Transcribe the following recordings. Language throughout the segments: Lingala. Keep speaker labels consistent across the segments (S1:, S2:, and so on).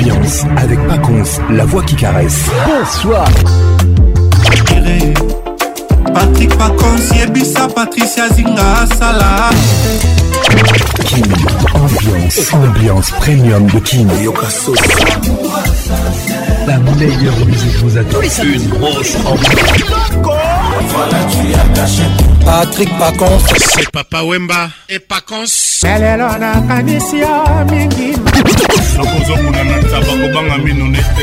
S1: ambiance avec Paconce, la voix qui caresse.
S2: Bonsoir.
S3: Patrick Paconce, Yebissa, Patricia Zinga, Salah.
S1: Kim, ambiance, ambiance premium de Kim.
S4: La meilleure musique vous attend.
S5: Une grosse ambiance.
S6: patrik pacons se papa wemba e pacons lelelo nakanisi yo mingi nakozokuna na taba kobanga
S1: mino nete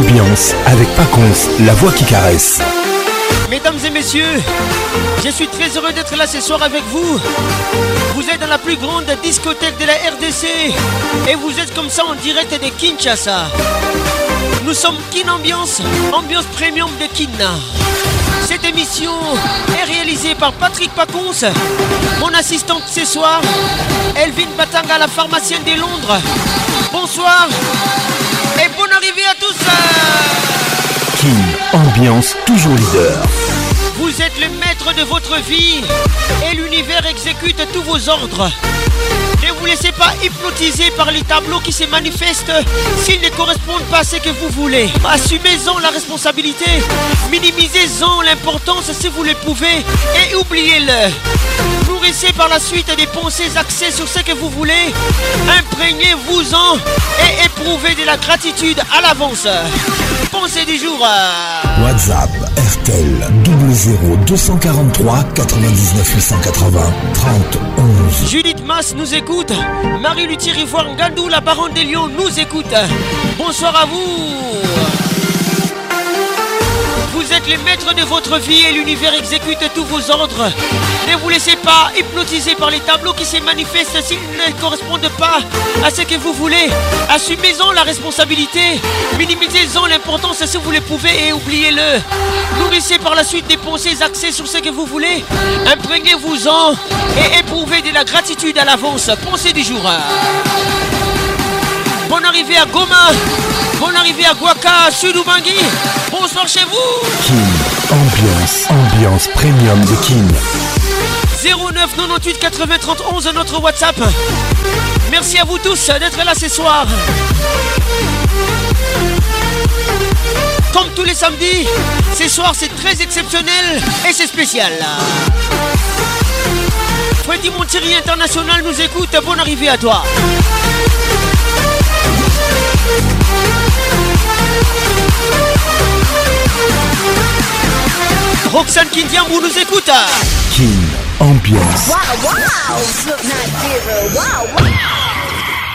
S1: ambiance avec Pacons, la voix qui caresse.
S2: Mesdames et messieurs, je suis très heureux d'être là ce soir avec vous. Vous êtes dans la plus grande discothèque de la RDC et vous êtes comme ça en direct de Kinshasa. Nous sommes Kin Ambiance, ambiance premium de Kinna. Cette émission est réalisée par Patrick Pacons, mon assistante ce soir, Elvin Patanga, la pharmacienne de Londres. Bonsoir et bonne arrivée à
S1: qui ambiance toujours leader.
S2: Vous êtes le maître de votre vie et l'univers exécute tous vos ordres. Ne vous laissez pas hypnotiser par les tableaux qui se manifestent s'ils ne correspondent pas à ce que vous voulez. Assumez-en la responsabilité, minimisez-en l'importance si vous le pouvez et oubliez-le. Nourrissez par la suite des pensées axées sur ce que vous voulez. Imprégnez-vous-en et éprouvez de la gratitude à l'avance. Pensez du jour. Euh,
S1: WhatsApp RTL 00243 99 880 30
S2: Judith Mass nous écoute. Marie-Luthier rivoire ngandou la baronne des lions, nous écoute. Bonsoir à vous. Vous êtes les maîtres de votre vie et l'univers exécute tous vos ordres. Ne vous laissez pas hypnotiser par les tableaux qui se manifestent s'ils ne correspondent pas à ce que vous voulez. Assumez-en la responsabilité, minimisez-en l'importance si vous le pouvez et oubliez-le. Nourrissez par la suite des pensées axées sur ce que vous voulez. Imprégnez-vous-en et éprouvez de la gratitude à l'avance. Pensez du jour. Bonne arrivée à Goma. Bonne arrivée à Sud Ubangi. Bonsoir chez vous.
S1: Kim, ambiance, ambiance premium de Kim.
S2: 09 98 80 notre WhatsApp. Merci à vous tous d'être là ce soir. Comme tous les samedis, ce soir c'est très exceptionnel et c'est spécial. Freddy Montieri International nous écoute, bonne arrivée à toi. Roxane vous nous écoute
S1: en Ambiance wow, wow.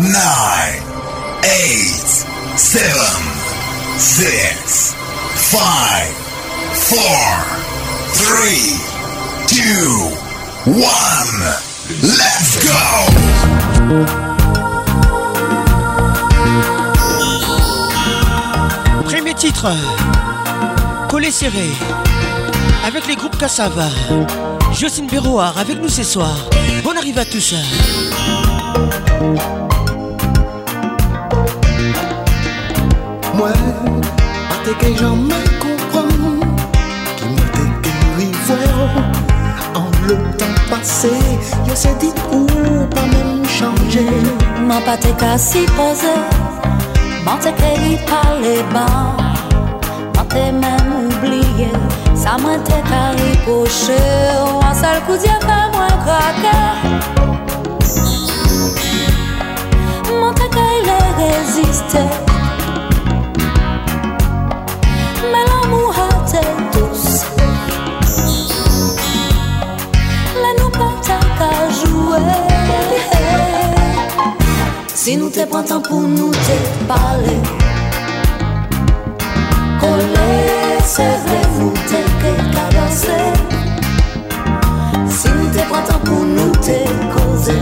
S7: 9, 8, 7, 6, 5, 4, 3, 2, 1, let's go!
S2: Premier titre, Coller serré, avec les groupes Cassava. Jocelyne Béroard avec nous ce soir. Bon arrive à tous.
S8: moi Ate ke jamais comprends Qui m'a te ke En le temps passé Je s'est dit ou pas même changer
S9: Ma pas t'es qu'à si pose Ma t'es qu'à li pale ba Ma t'es même oublié Ça m'a qu'à ka ripoche un seul coup d'yeux pas moins craquer Mon qu'à ka il résister Si nou te pran tan pou nou te pale, Kole, seve, mou te ke kagase, Si nou te pran tan pou nou te kose,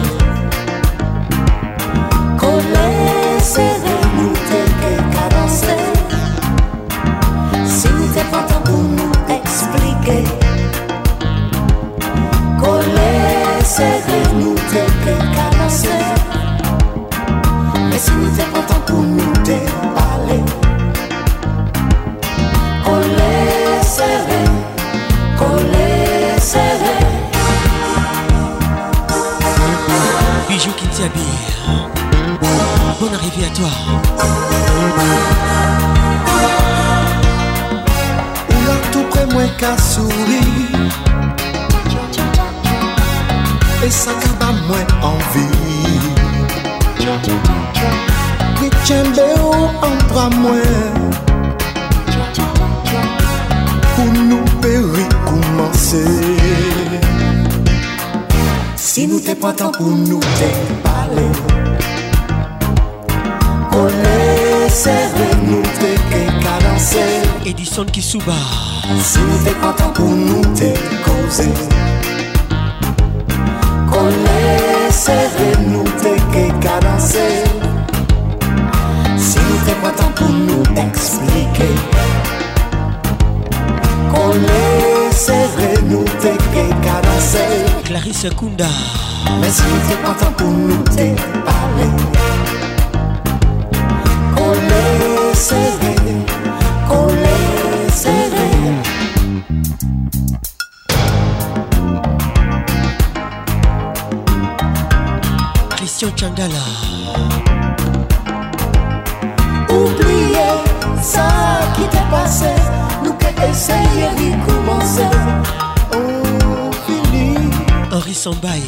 S10: Pou nou peli koumanse Si nou te patan pou nou te pale Kone se ven nou te
S2: ekalase
S10: Si nou te patan pou nou te kose expliquer qu'on laissait nous t'es caresser.
S2: Clarisse Kunda.
S10: Mais si c'est pas temps pour nous t'es parler. Qu'on laisserait, qu'on laisserait.
S2: Christian Chandala. Sombaye.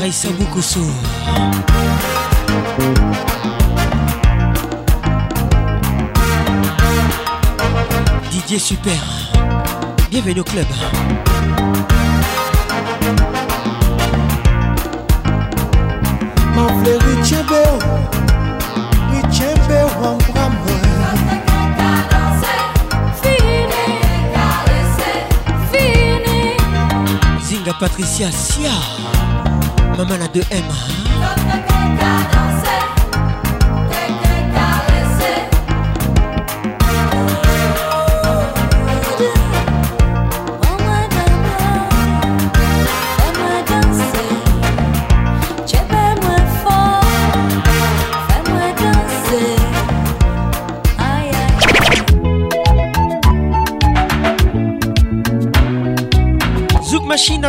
S2: Raissa Boukoussou. Didier Super. Bienvenue au club.
S11: Mon frère
S2: Mère Patricia Sia, maman la 2M.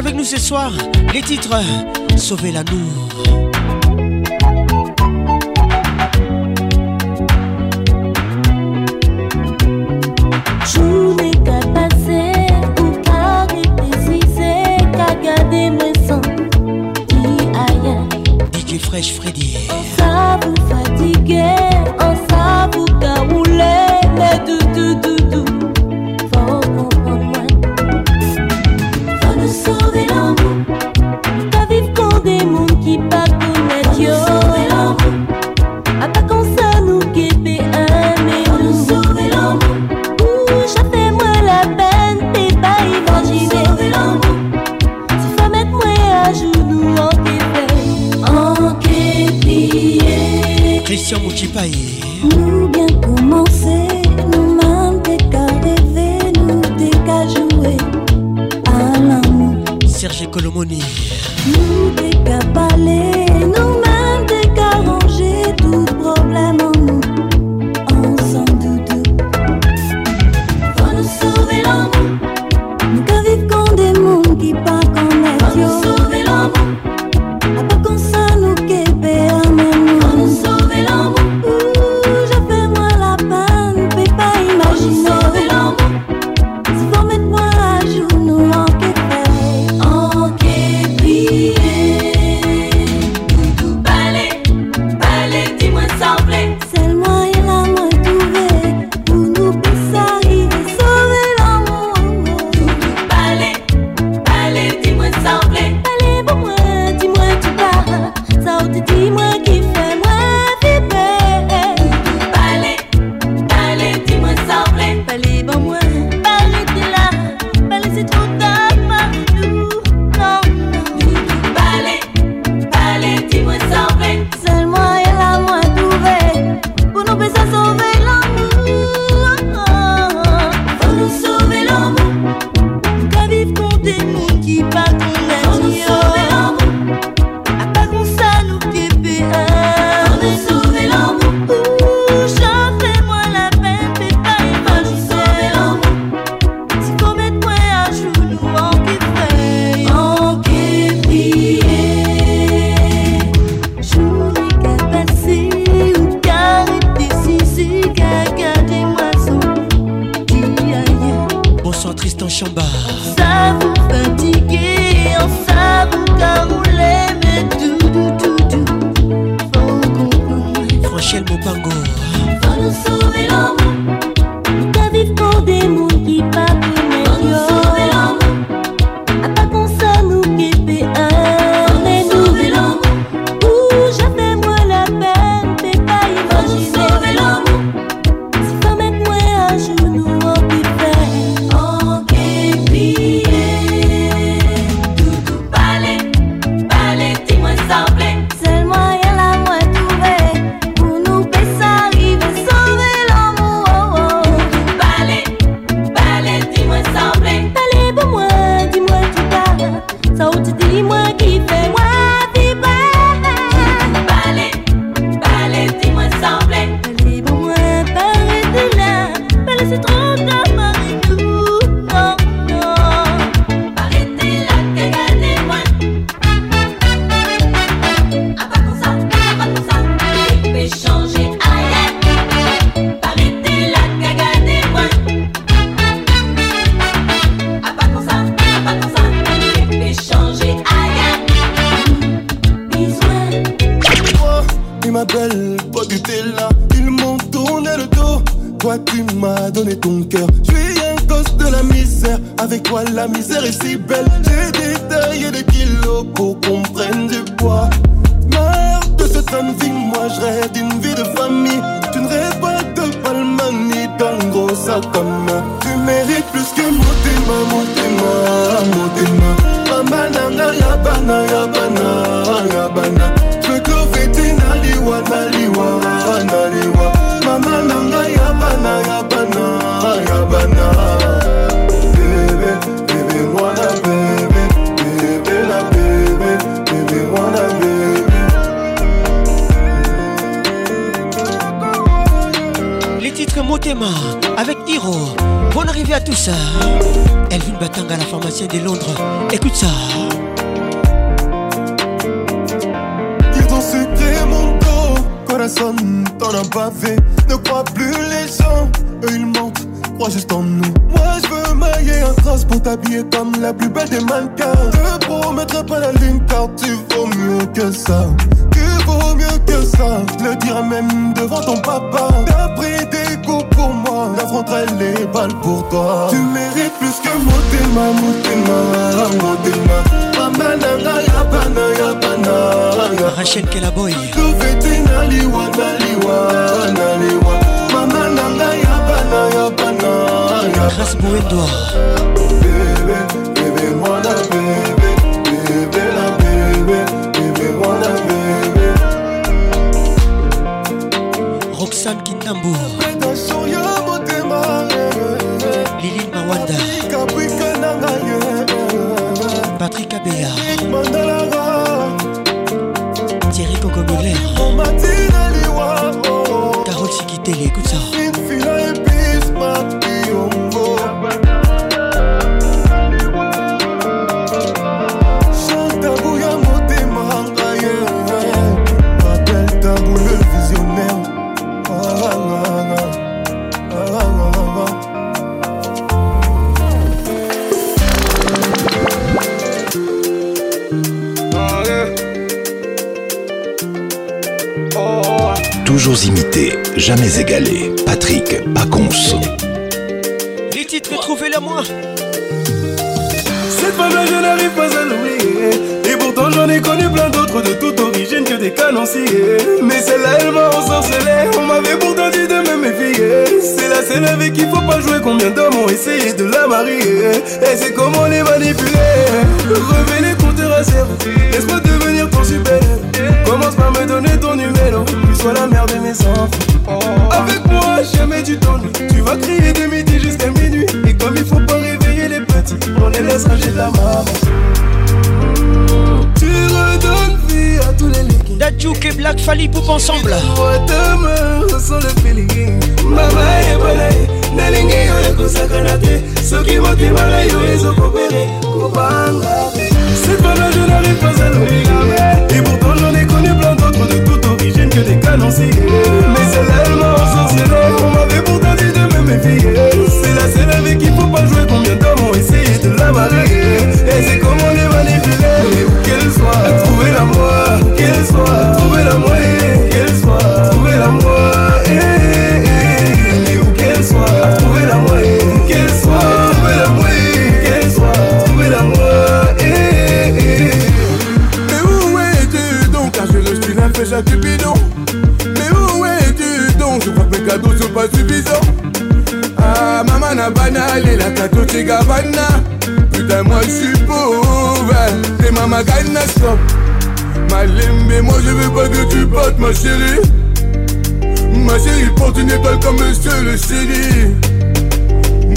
S2: avec nous ce soir les titres Sauver l'amour.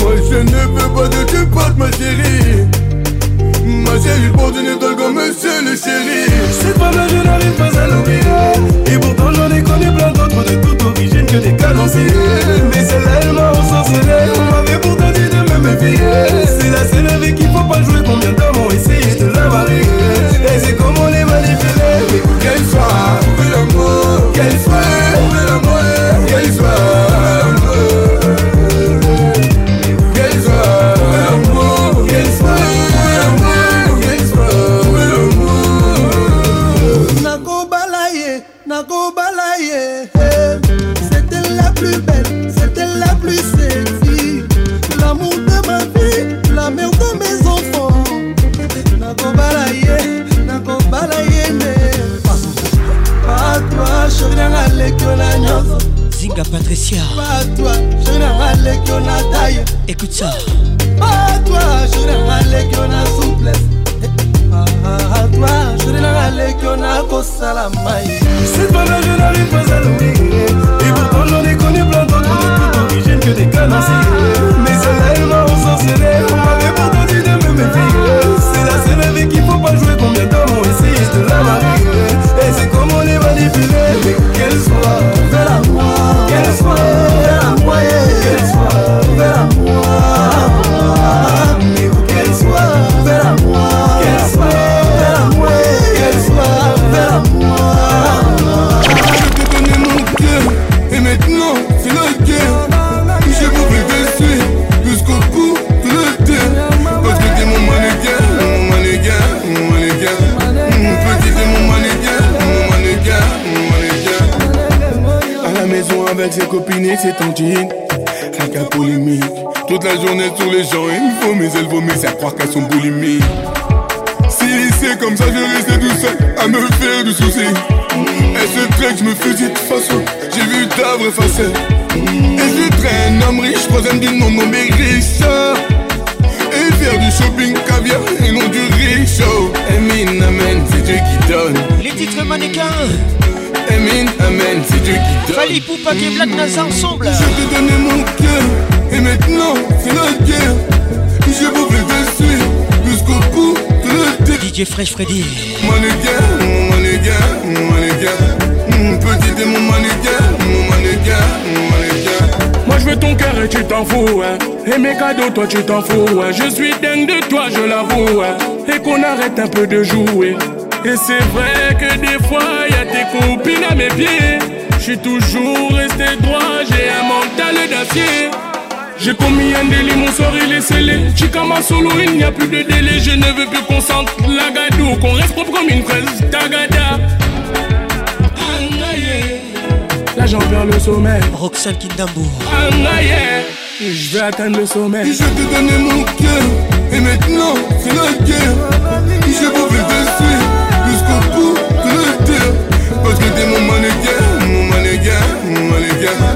S12: Moi je ne veux pas de tu portes ma chérie Ma chérie porte une étoile comme le chéri Cette pas là je n'arrive pas à l'oublier C'est à croire qu'elles sont boulimiques. Si c'est comme ça, je vais rester tout seul à me faire du souci. Elle se que je me fusille de façon, j'ai vu ta vraie facette. Et je un homme riche, troisième du nom mais Richard. Et faire du shopping caviar et non du riche Amen, amen, c'est Dieu qui donne.
S2: Les titres mannequins.
S12: Amen, amen, c'est Dieu qui donne. Fali
S2: Poupak et Black ensemble. Je
S12: te donnais mon cœur, et maintenant c'est notre cœur. Fresh Freddy. Mm, mon mon mon mon mon Moi je veux ton cœur et tu t'en fous. Hein. Et mes cadeaux, toi tu t'en fous. Hein. Je suis dingue de toi, je l'avoue. Hein. Et qu'on arrête un peu de jouer. Et c'est vrai que des fois, y a tes copines à mes pieds. Je suis toujours resté droit, j'ai un mental d'acier. J'ai commis un délit, mon sort il est scellé. Chikama solo, il n'y a plus de délai. Je ne veux plus qu'on sente la qu'on reste propre comme une fraise tagada. Là j'en perds le sommet. Roxane Kindambo. Je vais atteindre le sommet. Je te donner mon cœur. Et maintenant, c'est la guerre. Je vous le dessus jusqu'au bout de la Parce que t'es mon manéguin, mon manéguin, mon manéguin.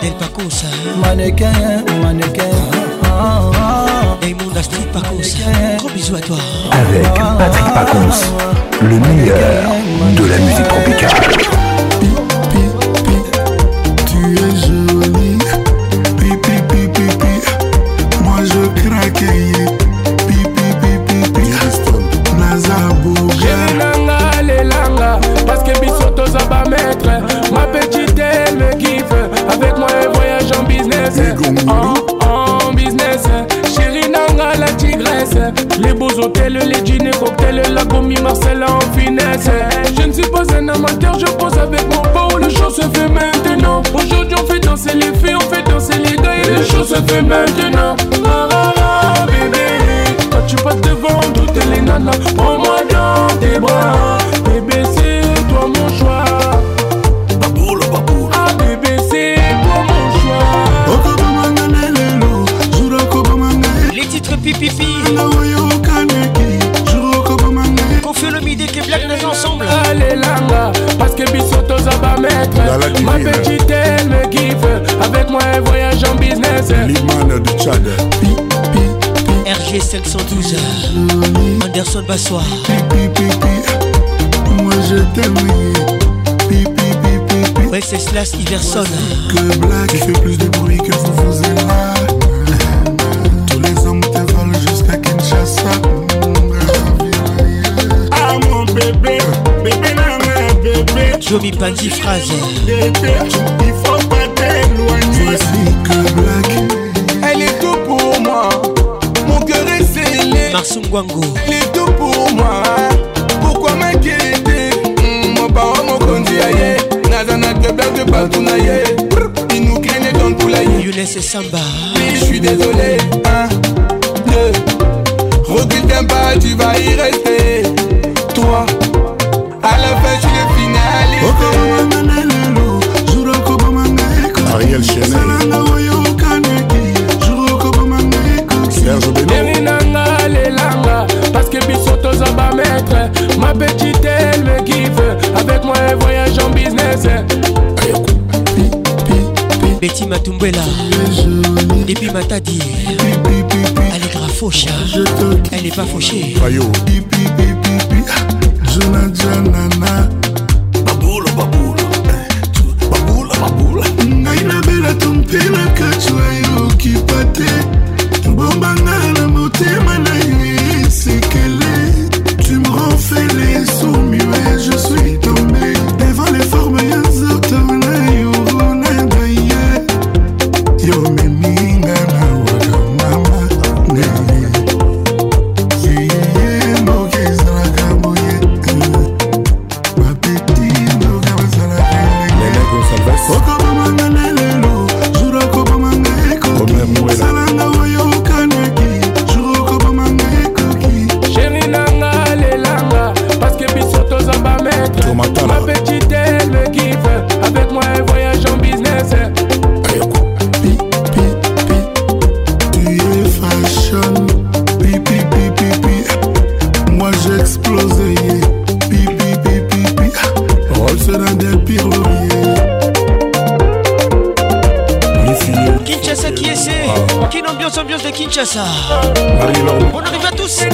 S2: del Pacosa
S13: Mannequin, mannequin ah, ah.
S2: mon Street Pacosa Gros bisous à toi
S1: Avec Patrick Pacos le meilleur de la musique tropicale
S12: ça fait maintenant. Ah, oh, ah, oh, ah, oh, bébé, quand tu passes devant toutes les nanas, prends-moi dans tes bras. Bébé, c'est toi mon choix. Baboule, baboule. Ah, bébé, c'est toi mon
S2: choix. Les titres pipipi. fait le midi que black, nous ensemble. Allez parce
S12: que biso toza ba mettre. Ma petite
S13: RG de Tchad
S2: RG 512 Anderson Bassoir
S13: Moi je t'aime
S2: Ouais c'est Slash Iverson
S13: Que blague
S12: fait plus de bruit que vous vous moi Tous les hommes te volent jusqu'à Kinshasa Ah mon bébé Bébé nana bébé
S2: Je
S12: Pandi phrase
S2: Marceau Ngwango
S12: Il est tout pour moi Pourquoi m'inquiéter mm, Mon parent mon conduit aïe Nazana que blague de partout naïe Inoukrine dans tout l'aïe Younes et
S2: Samba
S12: Je suis désolé Un, deux Recule d'un pas tu vas y rester Trois à la fin
S13: je suis le finaliste
S1: Ariel Chenet
S12: Parce que en toza maître Ma petite elle me kiffe Avec moi elle voyage en business
S2: Betty Matumbela Depuis Matadi grave Faucha hein. Elle n'est pas fauchée Ayo
S12: oh. Jonadjanana Baboula baboula eh, Baboula baboula Ngai
S13: nabela tumpelaka cwa yo kipate bombanga na motema
S2: Kinshasa.
S1: Bon arrivé
S2: à tous.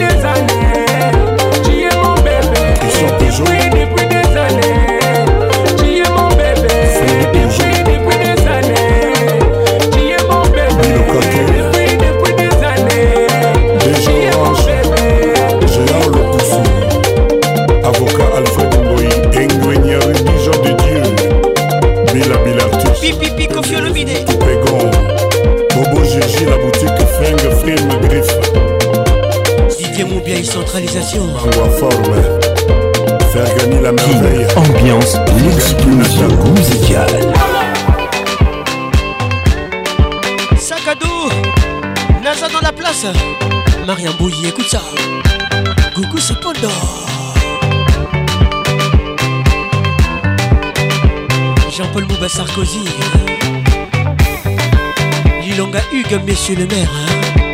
S2: que monsieur le maire. Hein?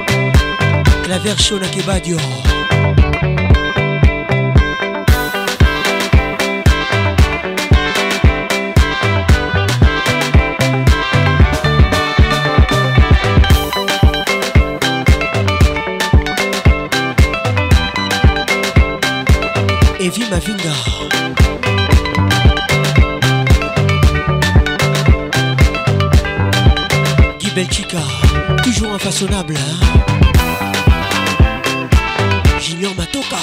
S2: La version la kebadio. Evi Mavinga. Guy Belchica. Toujours infaçonnable. Hein ma Matoka.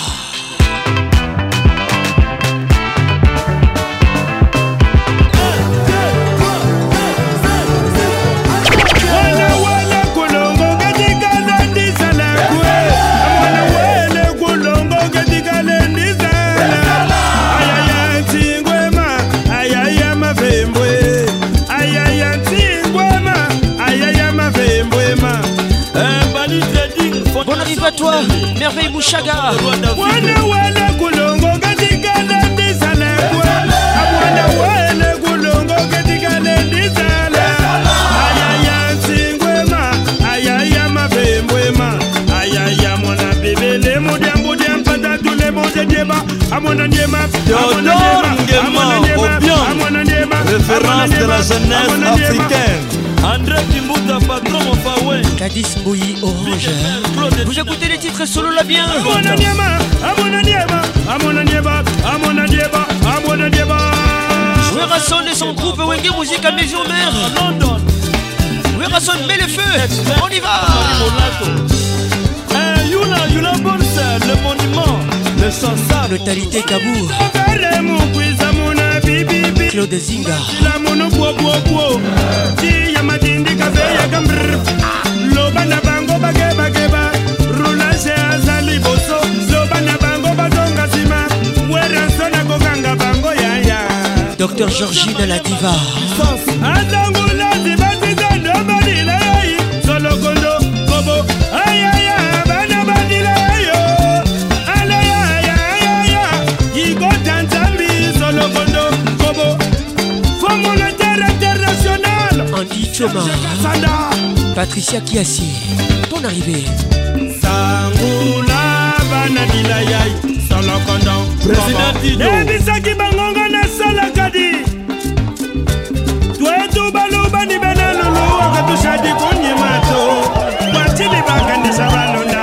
S13: bushaga mwana wele kulongo katika nendizalekwe mwana wele kulongo katika nendizale ayaya nsingwema ayaya mabembwema ayaya mwana bibele mudyambu dyampata tule
S2: muje dyeba amwana dyema amwana dyema amwana dyema référence de la jeunesse africaine André Kimbuta, patron mon Fawe. Cadis Mouyi Orange. Vous écoutez les titres solo la bien.
S13: Amona Niema, Amona Niema, Amona Niema, Amona Niema, Amona Niema.
S2: Werasson et son groupe Wenge Musique à mes jours London. Werasson met le feu. On y va.
S13: Eh, Yuna, Yuna Bonsen, le monument, le sensable. Totalité Kabour.
S2: claude zinga la monobwobwobwo ti ya madindi kafeyaka mbr loba na bango bakebakeba
S13: rulage aza liboso loba na bango batonga nsima werenso nakokanga bango yaya dr georgine
S2: la diva Choma Patricia Kiasi Ton
S13: arrivée Sangoula Banadilayay Solokondon Président ebisaki bangonga nasalaka di twetu balubani bena lulu wakatusha dikonyemato bwatili bakandisa balonda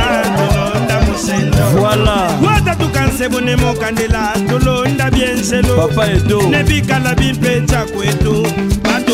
S13: tolonda mosendo voilà. watatukanse bone mokandela
S1: tolonda bienselo nebikala
S13: bimpe nzako etu bato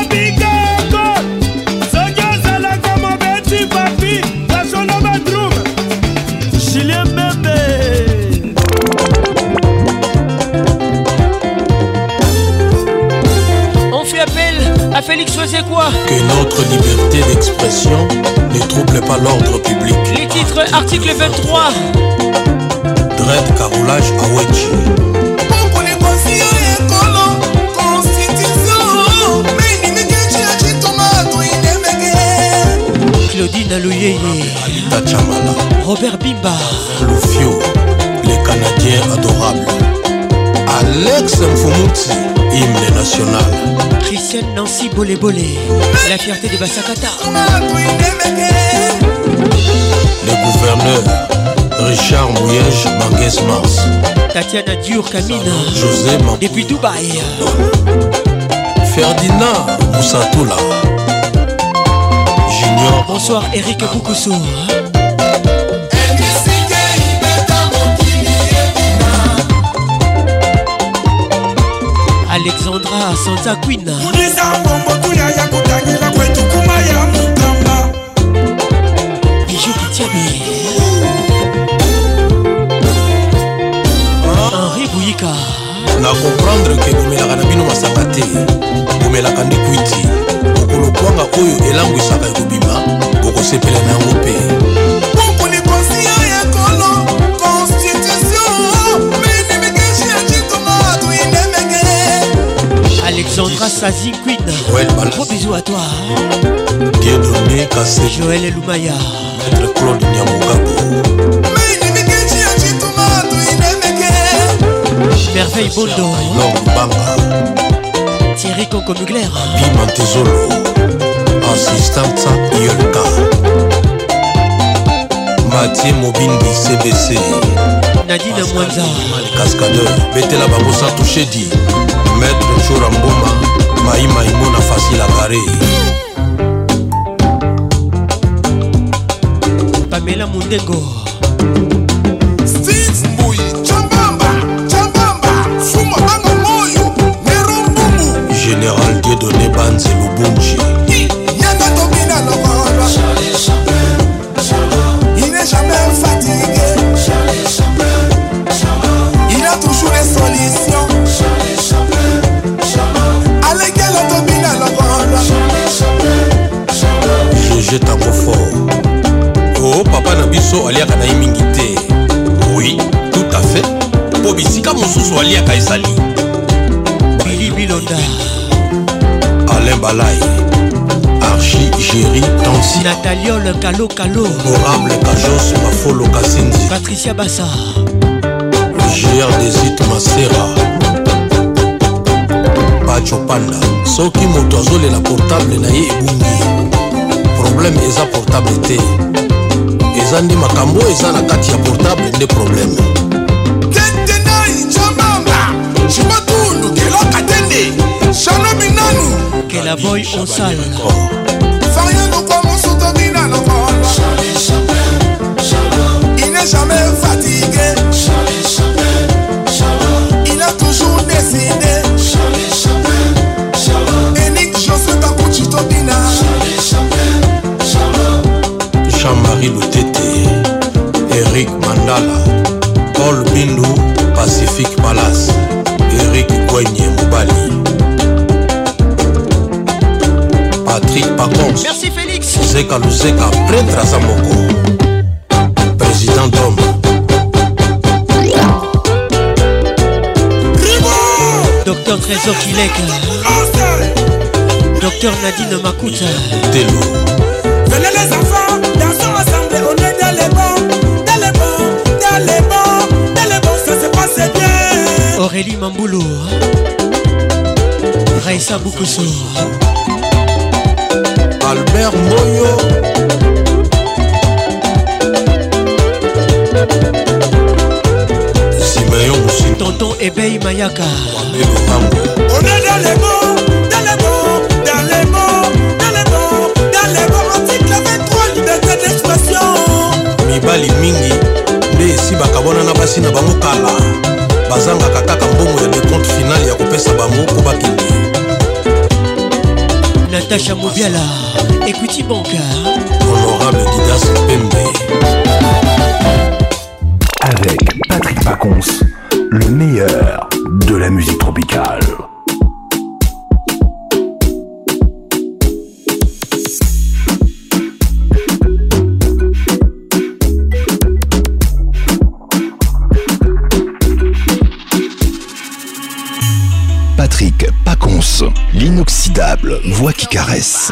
S2: On fait appel à Félix faisait quoi
S14: Que notre liberté d'expression ne trouble pas l'ordre public.
S2: Les titres, article 23.
S14: Dread carolage Awechi.
S2: Dina Louyeye robert bimba
S14: lufio les canadiens adorables alex mfumuti hymne national
S2: christiane nancy Bolé Bolé, la fierté de Bassakata,
S14: le gouverneur richard Mouyège Banguès mars
S2: tatiana diur Camina,
S14: josé
S2: depuis dubaï
S14: ferdinand moussatoula
S2: Bonsoir Eric Boukoussou. Alexandra Sanza Queen. Bijou Kitiabi. Henri Bouyika. na comprendre ke bomelaka na bino masaka te bomelaka nde kwiti lokwanga oyo elangwisaka ekobima okosepela na
S13: yango mpe Alexandra
S2: Sazi Queen. Joël Balas. Gros bisous à toi.
S14: Dieudonné Kassé.
S2: Joël Lumaya.
S13: Maître Claude Niamogabo.
S2: Merveille Bondo. Laure Banga. Thierry Coco Mugler. Bimantezolo.
S14: assistance yolka matie mobindi cbc
S2: nadina mwanza
S14: cascadeur betela babosa toushedi maître shora mboma mai maimona facile akare
S2: pamela mundengo
S14: mosusu aliaka na ye mingi te oui tout à fait mpo bisika mosusu aliaka
S2: ezali bilibiloda
S14: alain balai archi géri tansi
S2: nataliole kalo kalo
S14: morable kajos mafolo kasinzi
S2: patricia bassa
S14: gr desit masera pacho panda soki moto azolela portable na ye ebungi problème eza portable te eza nde makambo oyo eza na kati ya portable nde
S13: probleme tetenai jamamba jimatundu keloka tende shanobi nanu
S2: kelaboy osalala
S13: jamais fatigué. Il a toujours décidé.
S14: Jean-Marie Lutete, Eric Mandala, Paul Bindou Pacifique Palace Eric Gwenye Moubali, Patrick Pacons,
S2: Merci Félix, Zeka
S14: Luzeka, Prêtre Zamoko Président d'Homme
S2: Docteur Trésor Kilek Docteur Nadine Makuta Telo
S13: Venez les enfants, son ensemble, on est dans les bons, dans les bons, dans les bons, dans les bons, ça s'est passé bien.
S2: Aurélie Mamboulou, Raïsa Boukoussou,
S14: Albert Moyo.
S2: Tonton Ebei Mayaka.
S13: On est dans les bons, dans les bons, dans les bons.
S14: mibali mingi nde esibaka wana na basi na bango kala bazangaka kaka mbongo ya decompte finale ya kopesa bango mpo bakende
S2: natacha mobiala ekuti banka
S14: honorable didas pembe
S15: avec patrick pacons le meilleur de la musique tropicale qui caresse.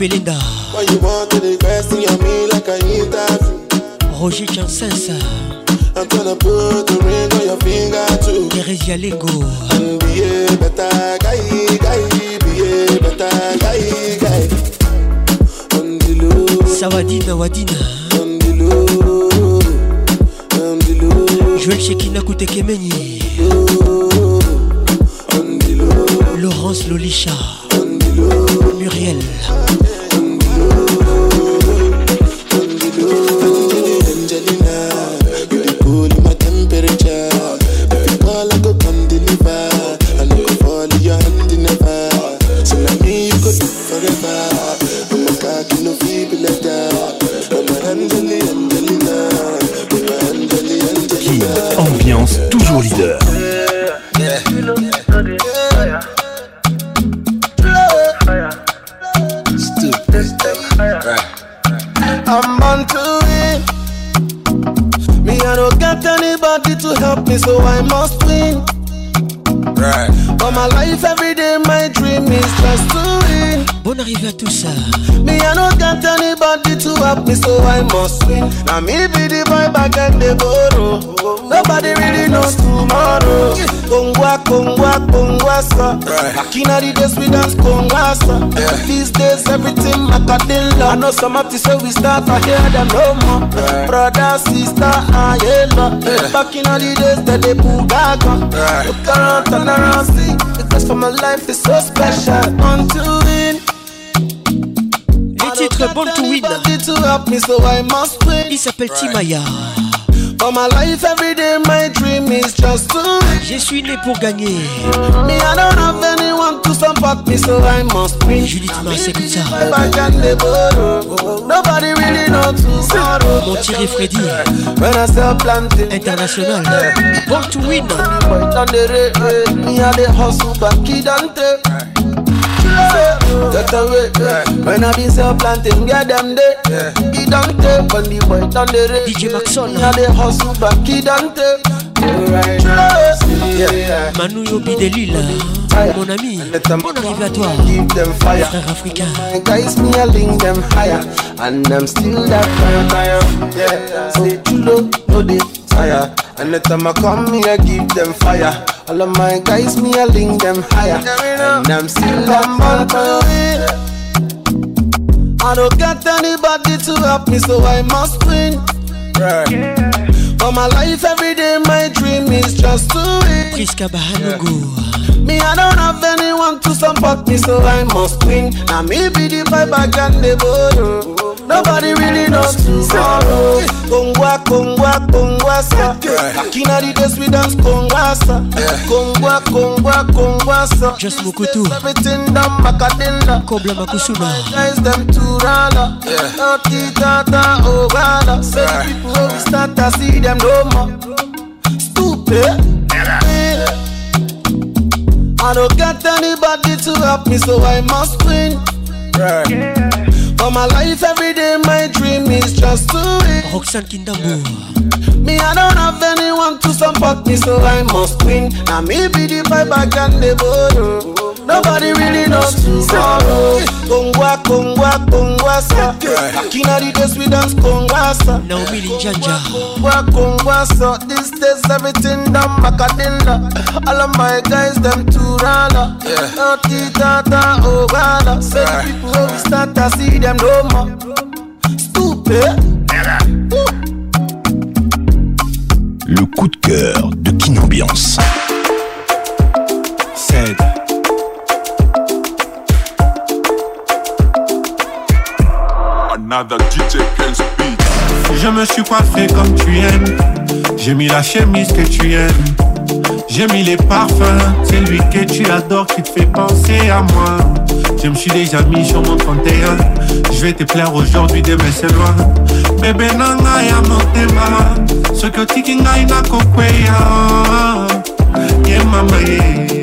S2: Belinda. Why you want to best in your me like I need that? Roger Chansensa. I'm gonna put the ring on your finger too. Teresia Lego. I know some of this so we start, to hear them no more. Right. Brother, sister, I love. Yeah. Back in all the days that they pull back on. Right. Look around, turn around, see. Because for my life is so special. On to win. Les titres Born to Win. Il s'appelle right. Timaya. All my life, every day, my dream is just to Je suis né pour gagner. Me, I don't have anyone to support me, so I must win. ça. Oh. Nobody really knows Mon Freddy. I International. Born to win. Get away, yeah. When I been self planting, get them there. Yeah. He done tape when the boy done the race. DJ Maxon. Now they hustle back, he done tape. Right yeah. Manu Yobi de Lila, ah. mon ami, bon arrivé à toi, frère africain. Guys, me a link them higher, and I'm still that fire, Yeah, yeah. Say, you know, know tire. Anytime I come, me I give them fire. All of my guys, me I link them higher, and I'm still on my way. I don't get anybody to help me, so I must win. Right. Yeah. All my life, every day, my dream is just to win. Yeah. Me, I don't have anyone to support me, so I must win. Now me be
S13: the vibe I can devote. Nobody really knows tomorrow. Kongwa, kongwa, kongwa, sa. Back in the days we dance kongwa, sa. Kongwa, kongwa, kongwa, sa.
S2: Just Mokutu. Everything done makadinda. Kobla makusuma. Guys them turala. Yeah. Oh, tita, ta, oh, wala. Say people, we start to
S13: see them them no more. Stupid. I don't got anybody to help me, so I must win. Right. Yeah. All my life, every day, my dream is just to win. Roxanne Kindambo. Me, I don't have anyone to support me, so I must win. Now me be the vibe I can borrow. Nobody really knows tomorrow. borrow. Kongwa, kongwa, kongwa, sa. Back in the days we dance kongwa, sa. Now we
S2: the janja.
S13: Kongwa, kongwa, sa. These days everything done macadilla. All of my guys them too rala. Yeah. Oh, tita, ta, oh, rala. Say the people where we start, to see them.
S15: Le coup de cœur de Kinambiance. C'est
S16: Je me suis coiffé comme tu aimes. J'ai mis la chemise que tu aimes. J'ai mis les parfums, c'est lui que tu adores qui te fait penser à moi. Je me suis déjà mis sur mon 31 je vais te plaire aujourd'hui, de c'est loin. Bébé nanga ya motema, na otiki ngai nakokweya. Ye mama ye.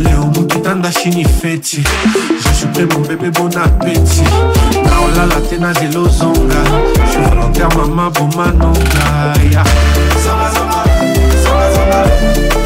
S16: Leo mokitanda chini feti, je suis mon bébé bon appétit. naolala tena nazela ozonga, je volontaire bon manonga ya. Yeah.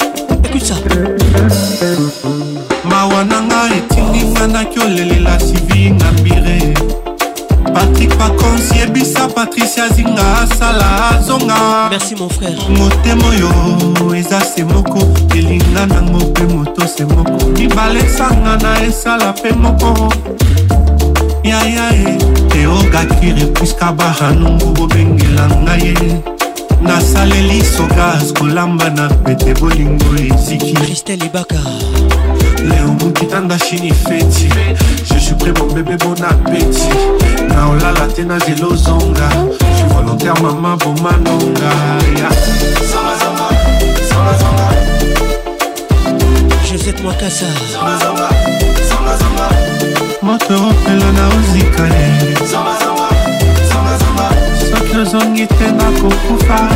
S2: écoute ça
S16: mawa na nga etinginga nakiolelela sivi na mbire patrik pacons yebisa patricia zinga asala azonga
S2: merci mon frère
S16: motema oyo eza se moko elinga nango mpe moto se moko mibale esangana esala mpe moko yayae teogakire puska bahanungu bobengela ngai ye nasaleli
S2: sokas
S16: kolamba na pete bolingo eziki
S2: kristel ebaka leo mokitanda chini feti
S16: jesu pre mon bebe bon apeti na olala te na zelo zonga je volontaire mama bomanonga yeah.
S2: josette mwakasa
S16: moto opela na ozikale tozongi te nakokufa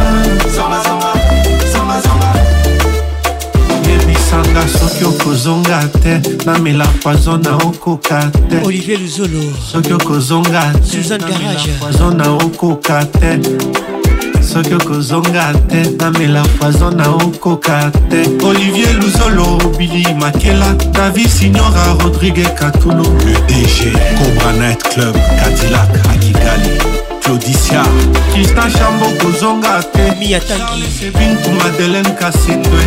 S2: yebisanga soki okozonga te namela poizo na okoka te olivier luzolo soki okozonga
S16: tepoizo na okoka te soki okozonga te namela poizo na okoka te olivier luzolo bili makela davi signora rodrigue katulu le
S17: dg cobra night club cadillac akigali claudicia
S16: kristan shambo kozonga te miyatangiebinku madeleine kasindwe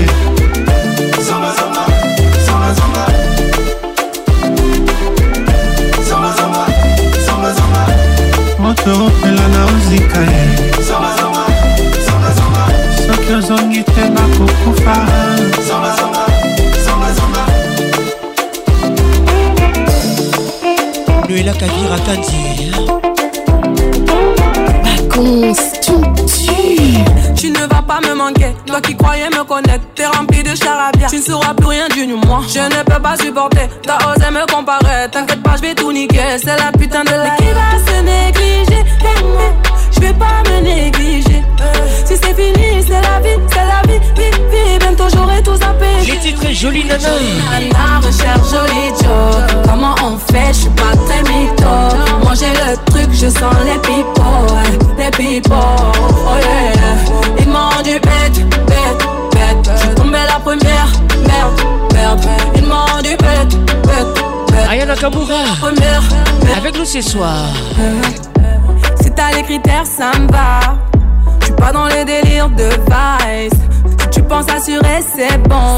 S16: moto opela na ozika ye soki ozongi te nakokufa
S2: noelaka virakandi
S18: Tu ne vas pas me manquer. Toi qui croyais me connaître, t'es rempli de charabia. Tu ne seras plus rien du moi. Je ne peux pas supporter. T'as osé me comparer. T'inquiète pas, je vais tout niquer. C'est la putain de la. Mais qui va se négliger? Je vais pas me négliger. Si c'est fini, c'est la vie, c'est la vie, vie, vie. Bientôt j'aurai
S2: tout
S18: zappé.
S2: J'ai titré jolie nana. Jolie
S18: nana, recherche jolie Joe. Comment on fait? Je suis pas très mytho. Moi j'ai le je sens les people, les people, oh yeah. Ils m'ont rendu bête, bête, bête. Je tombé la première, merde, merde. Ils m'ont du bête, bête, bête.
S2: Ayana Kamura, avec nous ce soir.
S18: Si t'as les critères, ça me va. Tu pas dans les délires de vice. Tu penses assurer, c'est bon.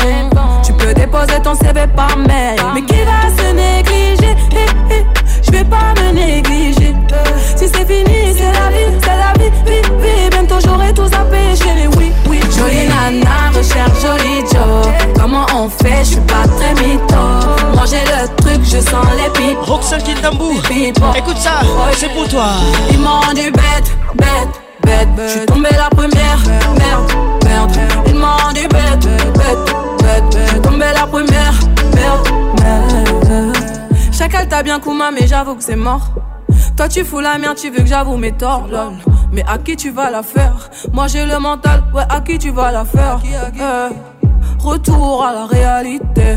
S18: Tu peux déposer ton CV par mail. mais qui va se négliger? je vais pas me négliger. Si c'est fini, c'est la vie, c'est la vie, vie, vie. Bientôt j'aurai tout à pécher. oui, oui. Jolie nana, recherche joli job. Comment on fait, je suis pas très mytho. Manger le truc, je sens les pipes.
S2: Roxel qui tambour, écoute ça, c'est pour toi.
S18: Ils m'ont du bête, bête. Bête, Je suis tombé la première, merde, merde. Ils m'ont du bête, bête, bête. J'suis tombé la première, merde. Chacal t'a bien Kuma, mais j'avoue que c'est mort. Toi tu fous la merde, tu veux que j'avoue mes torts, Mais à qui tu vas la faire Moi j'ai le mental, ouais, à qui tu vas la faire eh, Retour à la réalité.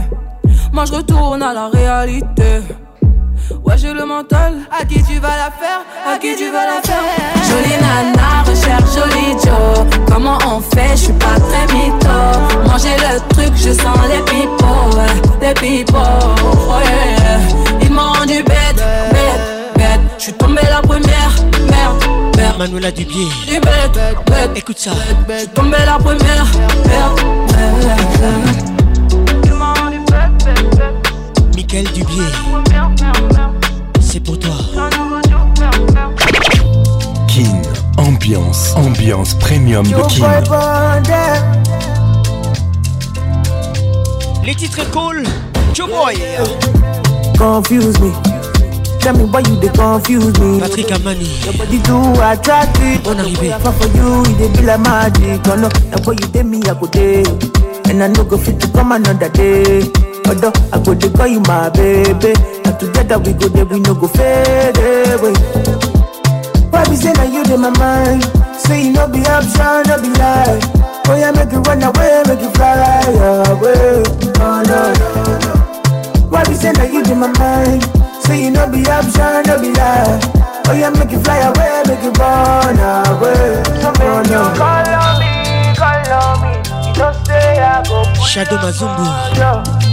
S18: Moi je retourne à la réalité. Ouais, j'ai le mental. À qui tu vas la faire À qui tu vas la faire Jolie nana, recherche jolie Joe. Comment on fait Je suis pas très mytho. Manger le truc, je sens les pipo Les pipo Oh Ils m'ont rendu bête, bête, bête. Je suis tombé la première. Merde, merde.
S2: Manuela Dubier. Du bête, bête. Écoute ça.
S18: Je tombé la première. merde. merde
S2: du biais C'est pour toi.
S15: Kin, ambiance, ambiance premium de Kin.
S2: Les titres cool, Joe Boy.
S19: Confuse me. Tell me why you they confuse me.
S2: Patrick Amani. Nobody do
S19: attract me. Bon
S2: arrivée.
S19: For you, it be like magic. No, no, now what you did me, I go day. And I no go fit to come another day. odo i go dey call you my baby na together we go dey we no go fade away why be say na you dey my mind say you no be option no be lie oh yeah make you run away make you fly away oh no why be say na you dey my mind say you no be option no be lie oh yeah make you fly away make you run away
S20: oh no call on me call on me you say i go Shadow
S2: Mazumbu.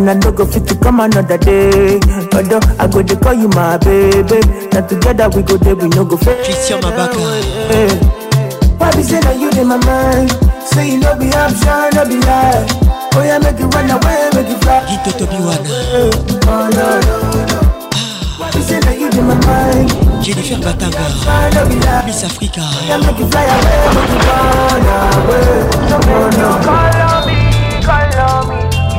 S19: And I no go fit to come another day. Although I go to call you my baby. Now together we go there, we no go fit.
S2: Christian Mabaka.
S19: Why be saying that you in my mind? Say you know be option, no be lie. Oh yeah, make it run away, make it fly. Gito Tobiwana.
S2: Oh no, no, no. Jennifer Batanga
S19: Miss Africa oh make make fly away, away.
S2: No, Call on me, call on me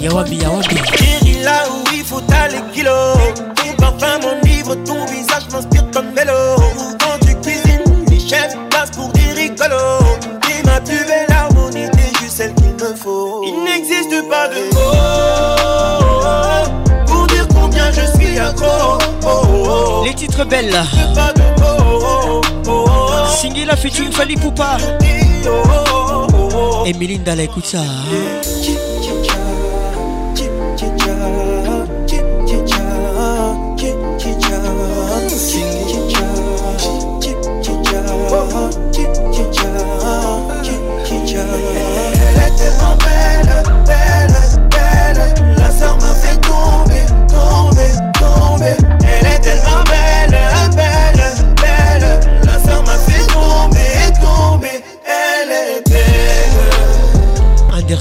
S20: Yawabi Yawabi il faut aller kilo Ton parfum mon livre, ton visage m'inspire comme vélo Quand tu cuisines, les chefs passent pour des rigolos T'es ma plus belle harmonie, t'es juste celle qu'il me faut
S21: Il n'existe pas de
S22: mots Pour dire combien je suis accro oh, oh,
S2: oh. Les titres belles Singila featuring Fali Poupa. Oh, oh, oh, Emily Ndala, écoute ça. Hein?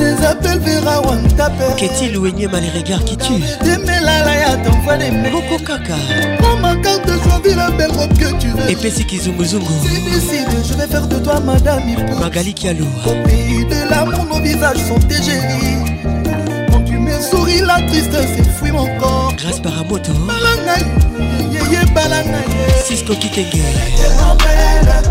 S23: tes appels verra t'appelle
S2: Qu'est-il ou mal les regards qui
S23: tuent Demelala ya t'envoie des mecs Coco kaka Prends ma carte de choisis la belle robe que tu veux Et qui Pessi Kizumuzungu Si décide je vais faire de toi madame Ipou
S2: Magali Kialou
S23: Au pays de l'amour nos visages sont génies Quand tu me souris la tristesse effouit mon corps
S2: Grâce par Amoto
S23: Balanaï yé balanaï Sisko
S2: Kitenge Belle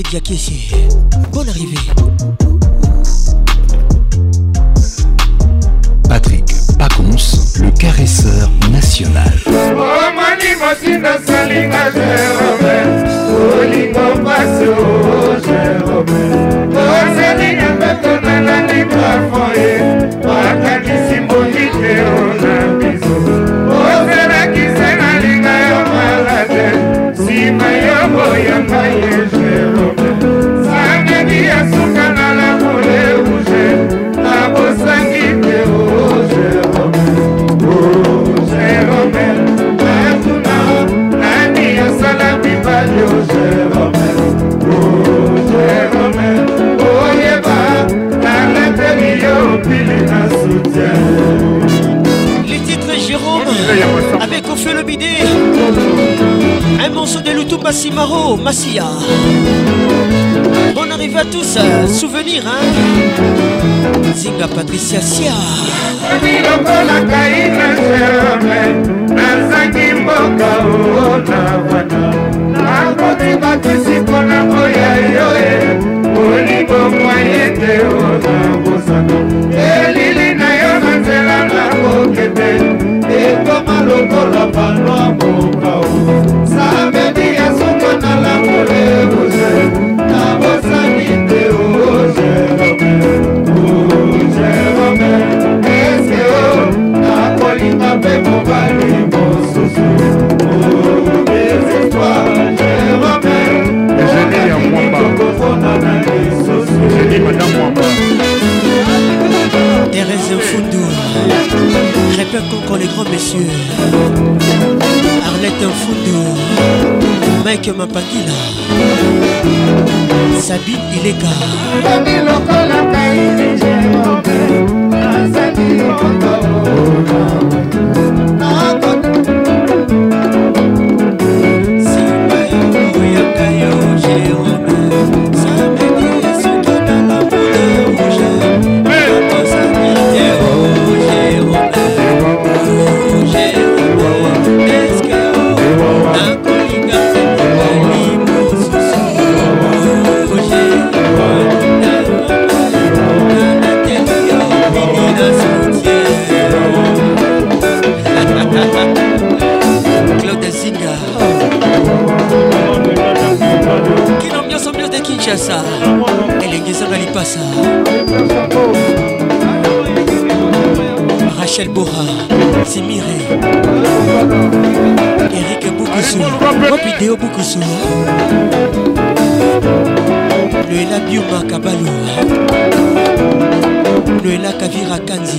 S2: avec suis Massia. Bonne arrivée à tous, euh, souvenir, hein. Zinga Patricia Sia. mike mapangila sabine eleka kinshasa elenge ezanga lipasa rachel bora simire erike bukusu opideo bukusu loela biuma kabalo loela kavira kanzi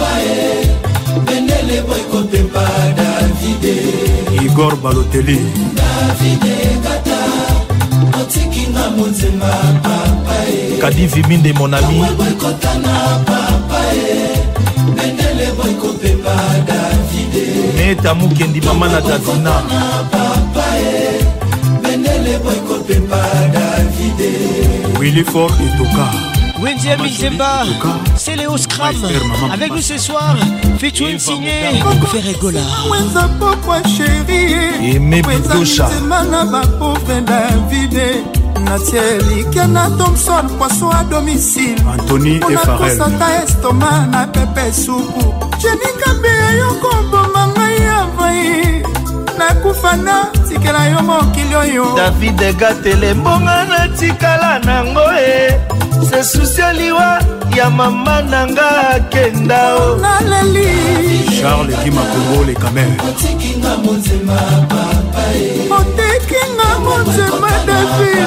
S24: lebo ekopepa davide igor baloteli
S25: davide kata otikinga motema papa
S24: e kadivi minde monami
S25: ekotana papa e mendele bo ekopepa davide
S24: neta mokendi mama na davina papa e mendele bo ekopepa davide willifor etoka
S2: Wendy Mizemba, c'est Léo Scram. Avec nous ce soir, featuring signé Ferregola. Wenza pokwa chérie, Wenza Mizemba na bapauvre
S26: David. natielike na thompson poisson a domicile antony efarelposaka estoma na pepe supu jenikabe yokomboma ngai avai nakufa na tikela yo mokili oyo davide gatelembonga natikala nango e se susi aliwa ya mama na nga akenda o charles dima
S25: kongo lekamere otekinga motema david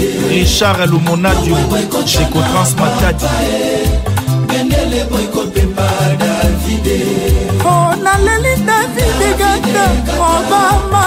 S24: e. richard alumonadiu checotrans matadi onaleli davide gata obama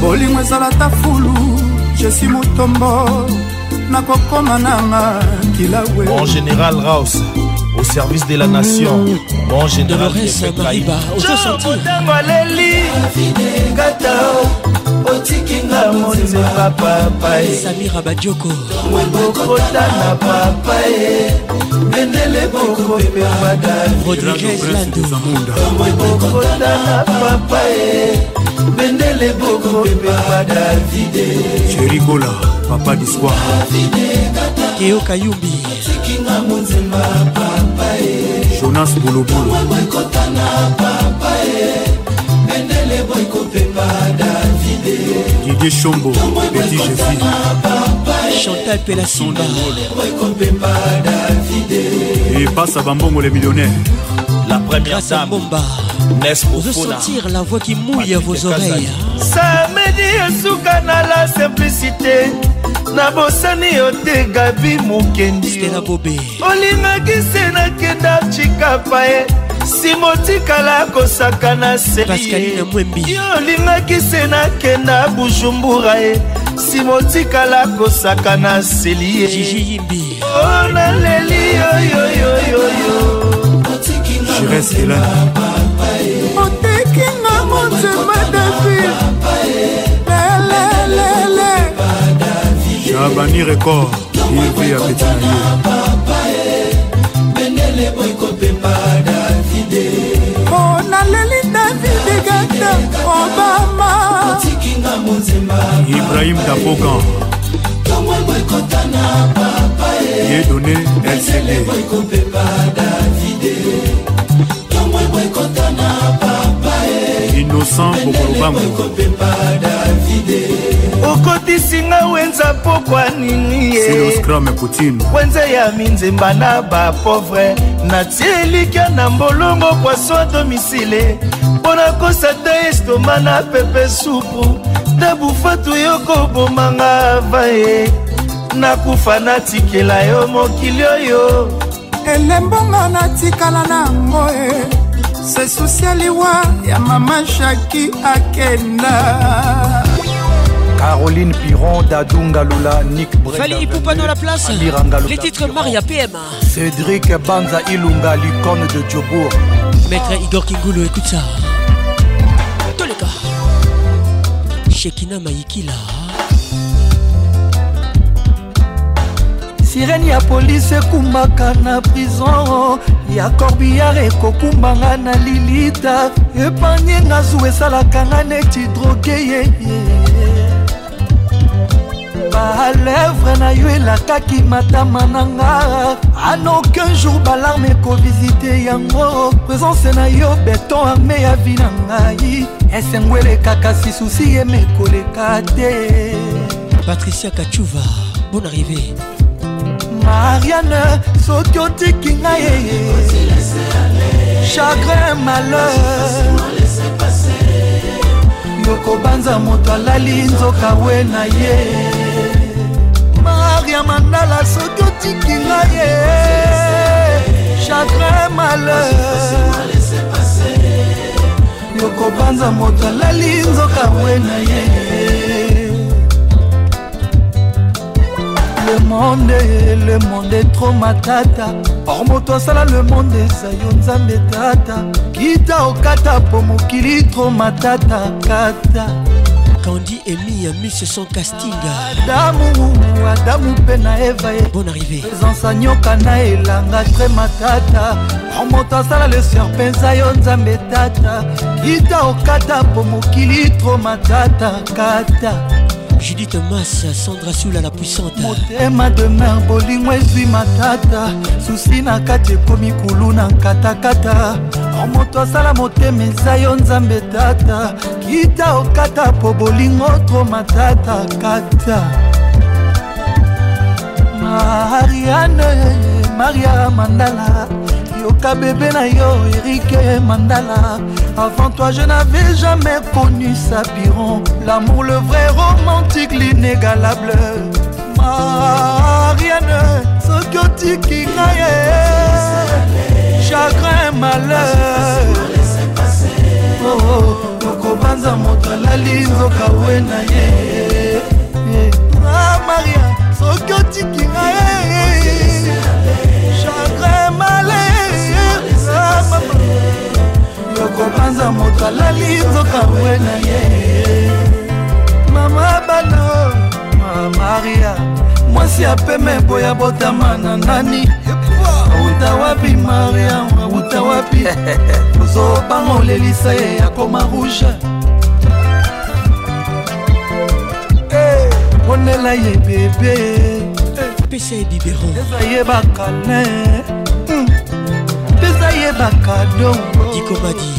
S26: bolingo ezalata fulu je suis motombo nakokoma nanga
S24: kilawe en général raus au service de la nation mon général dolores mariba
S2: ozosentialeli
S25: otikinga
S2: motema papaesamira badioko
S25: okotana papae bendele bokopepadarodriguezlandokotana papae bendele bokopepepa davide jerigola
S24: papa dispoir
S2: keyoka yumbi otikinga motema
S24: papae jonas bolobolo ekotana papae bendele boikopepaa didier shombo petit jésus
S2: chantal pela sonda
S24: epasa bambongo le millionnaire
S2: la première dame bomba ozosentir la voix qui mouille à vos oreilles
S26: samedi esuka na la simplicité na bosani yo te gabi mokendi olingaki se nakenda chikapa ye esengi otikala kosaka na seliye
S2: yo
S26: olingaki se nakenda bujumbura ye nsima otikala kosaka na seli
S2: ye
S26: o oh, naleli yoyoyoyoyo otekinga motema david lelelele
S24: jabani record ivi ya petinaye presidente obama ibrahim
S25: dapokan
S24: yedone lcd innocent bokolobango
S26: okotisinga wenza
S24: pokwa nini wenza
S26: ya minzemba na bapovre natielika na mbolongo poisson domisile mpo nakosa te estoma na pepe supu te bufatu yo kobomanga vaye nakufa natikela yo mokili oyo elembonga natikala nango e sesusi aliwa ya mama shaki akenda
S24: Caroline Piron, Dadunga Lula, Nick Breda, Fali Ipupa
S2: dans la place, les titres Maria PM
S24: Cédric Banza Ilunga, l'icône de Djobourg
S2: Maître Igor Kingoulou, écoute ça shekina maikila
S26: sirene ya polisi ekumaka na prison ya corbiar ekokumbanga na lilita epanye nga zu esalaka nga neti droge yeye balevre na yo elakaki matama na nga anokin jour balarme ekovisite yango présence na yo beton arme ya vi na ngai esengo eleka kasi susi yeme koleka te
S2: patricia kachuva bon arrivé
S25: mariane soki otiki ngai chagrin malheur
S26: yokobanza moto alali nzoka we na ye maria mandala soki otiki ngai chagrin malheur yokobanza moto alali nzoka we na ye le monde le monde tro matata or moto asala le monde eza yo nzambe tata kita okata po mokili tro matata kata
S2: kandi emi ya mise son
S26: castingadamu mpe na eva
S2: ye bon arrivé
S26: ezansa nyoka na elanga tre matata oh, moto asala leser mpenza yo nzambe tata kita okata po mokili tro matata kata
S2: judith masa sandra sula la puissante
S26: motema demer bolingo ezwi matata susi na kati ekomi kulu na nkatakata or moto asala motema eza yo nzambe tata kita okata po bolingo tro matata kata mariane maria mandala yoka bebe na yo erike mandala avant toi je n'avais jamais connu sa piron l'amour le vrai romantique l'inégalable mariane soki otiki ngai ye chagrin malheur
S25: oh, oh, okobanza moto
S26: alali nzoka we na ye eh, ah, maria soki otiki ngai ye soko panza moto alali nzoka we na ye mama bano maria mwasi apeme boya botama na nani auta wapi mariam auta wapi ozobanga olelisa ye yakoma rouge ponela eh, ye bebe
S2: pesa ye biberon
S26: pesa hmm. ye bakane pesa ye bakado dikomadi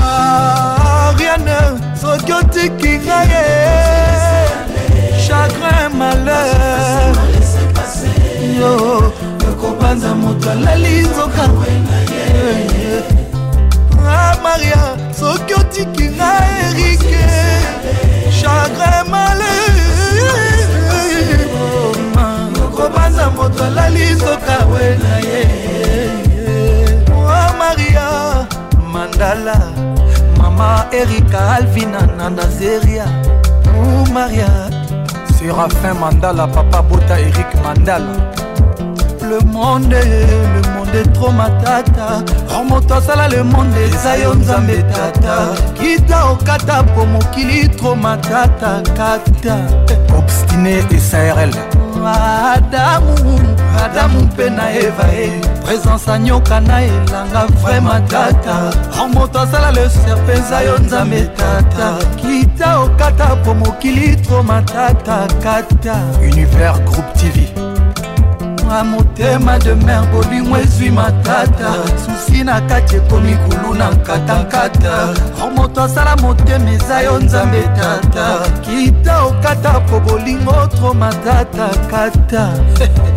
S26: mariane soki otiki ngai
S25: chagrin malheur yo
S26: okobanza moto alali nzoka eh, eh. Ah, maria soki otiki nga erike chagrin malheur okobanza moto alali nzoka we na ye maria mandala mama erika alvina na nazeria ou maria séraphin
S24: mandala papa bota erik mandala
S26: le monde le monde etro matata or oh, moto asala le monde eza yo nzambe tata kita okata po mokili tro matata kata
S2: obstine
S26: esarl adamu adamu mpe na eva e présence anyoka na elanga vraimen tata moto asala leser mpenza yo nzambe tata kita okata po mokili tro matata kata
S2: univers groupe tv
S26: na motema de mer bolingo ezwi matata susi na kati ekomi kulu na nkatankata moto asala motema eza yo nzambe tata kita okata po bolingo tro matata kata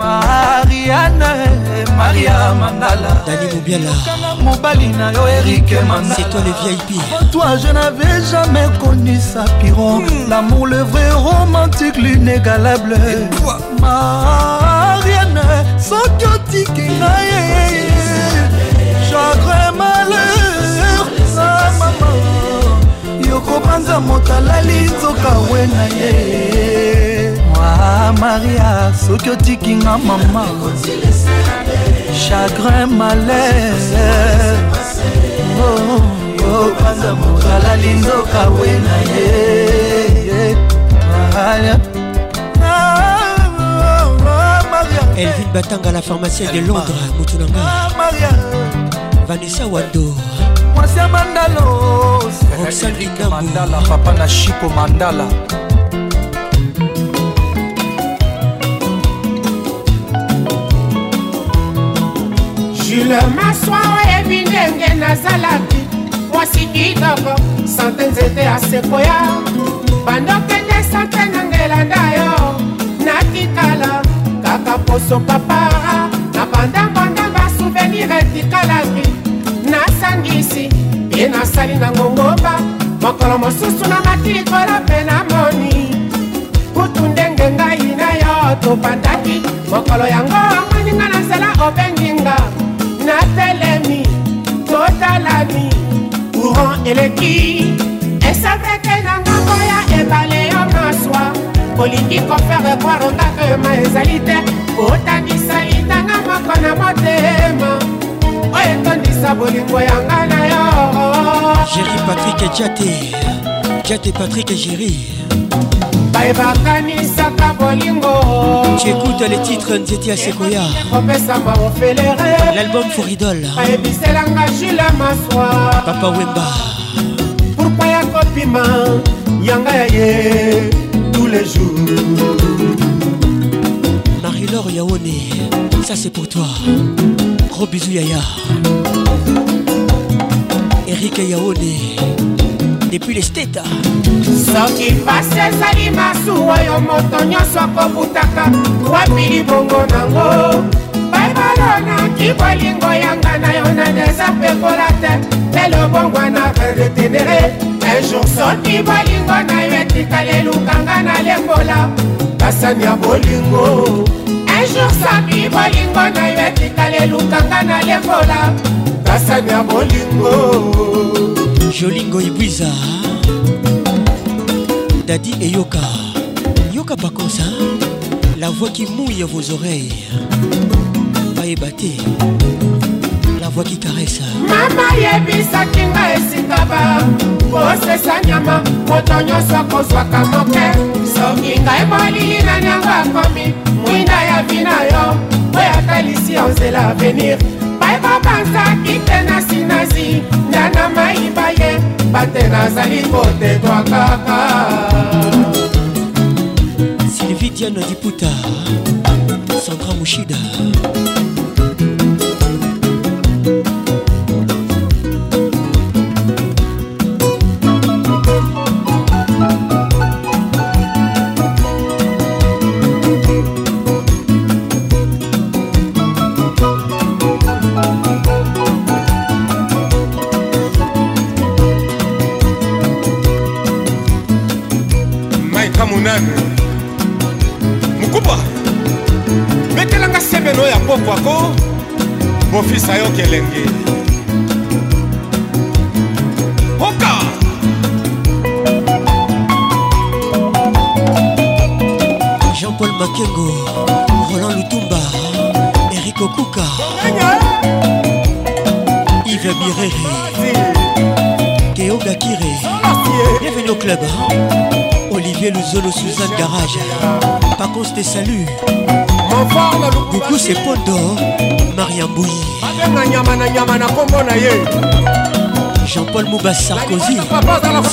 S26: mariane maria mandala dani mobiala mobali na yo erike mandac'est toi le vip oh, toi je n'avais jamais connu sa piron mm. l'amour le vrai romantique l'inégalable mariane soki otiki na ye chagre malheur na mama yokobanza moto alali nzoka we na ye mama maria soki otiki nga mama chagrin malere yopanza oh, oh, mokala linzoka we na ye Elvin Batanga, la pharmacienne de Londres, Moutounanga. Vanessa Wando. Mwasi Mandalo. Roxane Lindamou. Mandala, papa na Chico Mandala. jule maswa oyebi ndenge nazalaki mwasi kitoko sante nzete asekoya bandokende sante na ngelanda yo natikala kaka poso papara na bandambanda basouvenir etikalaki nasangisi ye nasali na ngongoba mokolo mosusu na matilikolo mpe namoni kutu ndenge ngai na yo tobandaki mokolo yango amweninga na nzela obenginga courant eleki esapete na ngambo ya ebale yo maswa olingi kofere bwar ondakema ezali te kotanisa lindanga moko na motema oyo etondisa bolingo yanga na yo jéri patrik jate jate patrik jéri ebakanisaka bolingo les le titre nzetia sekoya kopesama ofelere l'album foridol ayebiselanga papa wemba pourkui ya kopima yanga ya ye tous les jours marie-laure yaone ça c'est pour toi gros bisous yaya eric yaone depuis les states soki mpasi ezali masusu oyo moto nyonso akobutaka wapi libongo nango baibalo naki bolingo yanga na yo nana eza pekola te lelo bongwa na redetenere un jour soki bolingo na yo etikali elukanga na lembola basani ya bolingo un jour soki bolingo na yo etikali elukanga na lembola kasani ya bolingo jolingo ibwiza dadi eyoka yoka bakonsa la voix qui mouille vos oreilles bayeba te la voix qui caresse mama yebisaki nga esinga ba kosesa nyama moto nyonso akozwaka moke soki ngai molili na nyango akomi mwinda ya vina yo oyo atalisi yo nzela avenir nayekobanzaki te na sinazi nga na mayiba ye bate nazali kotetwa kaka sylvie diana diputa sandra mushida kopesa yo kelenge oka jean-paul makengo roland lutumba erik okuka yves bireri teo gakire bienvenu au club olivier luzolo suzanne garage pacons te salut coucou c'est pondo maria mbui abenga nyama na nyama na nkombo na ye jean-paul mouba sarkozy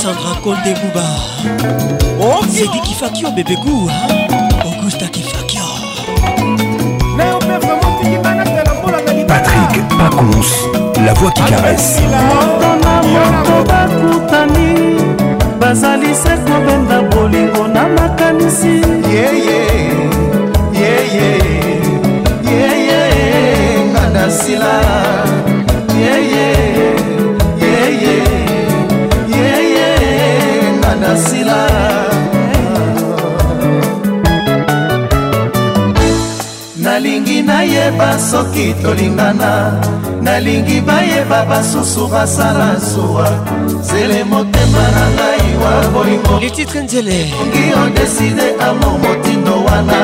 S26: sandra conde mouba sedi kifakio bebegu augusta kifakio patrik pacons la voix qui caresse moto na moto bakutani bazali se kobenda bolingo na makanisi yeah, yeah. banda sila yeye yeye yeye nganda sila nalingi nayeba soki tolingana nalingi bayeba basusu basala zuwa zele motema na ngai wa bolingo ongi odeside amo motindo wana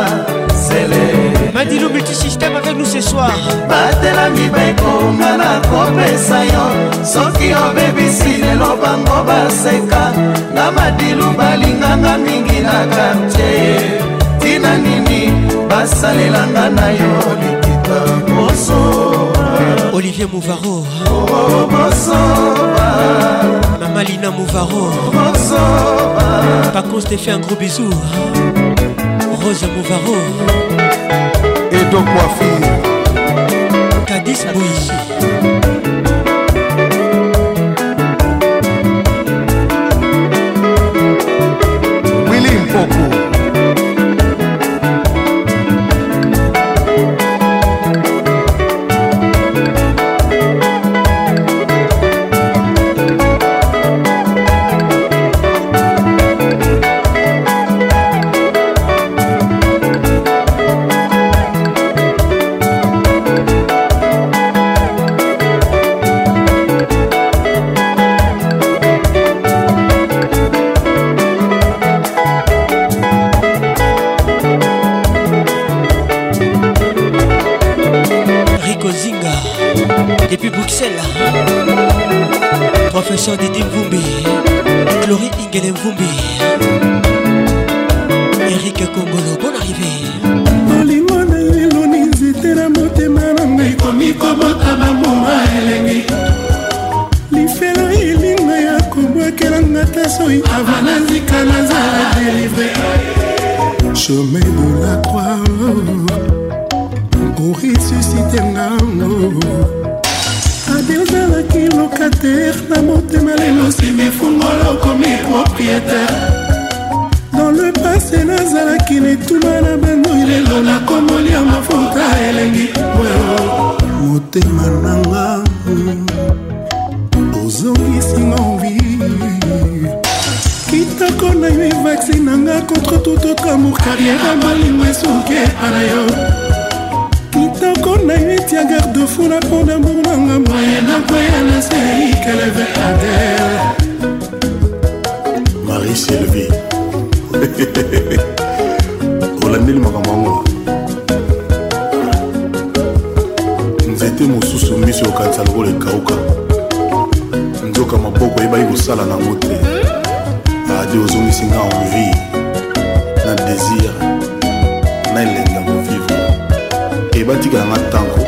S26: zele badilo multisystème avec nous ce soir batelami baekonga na kopesa yo soki obebisi lelo bango baseka na madilu balinganga mingi na kartie tina nini basalelanga na yo likita boso olivier mouvaro oh, oh, mama lina mouvaro pacons te fait un gros bisou rose mouvaro Tito Coiffure Kadis Boishi Willy Mpoku
S27: Depuis Bruxelles Professeur Didi Mvumbi Chloé Ingele Mvumbi Eric Kongolo, bonne arrivée Bolingo na lelo ni nzete na motema na ngai komi kobota bamoma elengi lifelo elinga ya kobwakelanga ta soi ava nazika nazala delivre chemin de la croix oresusite ngango nazalaki locataire na motema lelo simi fungolo okomi propriétaire dans le passé nazalaki netuma na bandoi lelo nakomolia mafuta elengi motema nanga hmm, ozongisinga ovi kitako na yo evaccine nanga contre tout autre amour carrière balingo esuki epa na yo nayebi ya garde fou na pont damour nanga moye nakoya na seikeleve adel marie sylvie olandeli makambo yango nzete mosusu miso ekokanisa lokola ekauka nzoka maboko eyebaki kosala nango te adi ozongisi nga envie na désir batikala nga ntango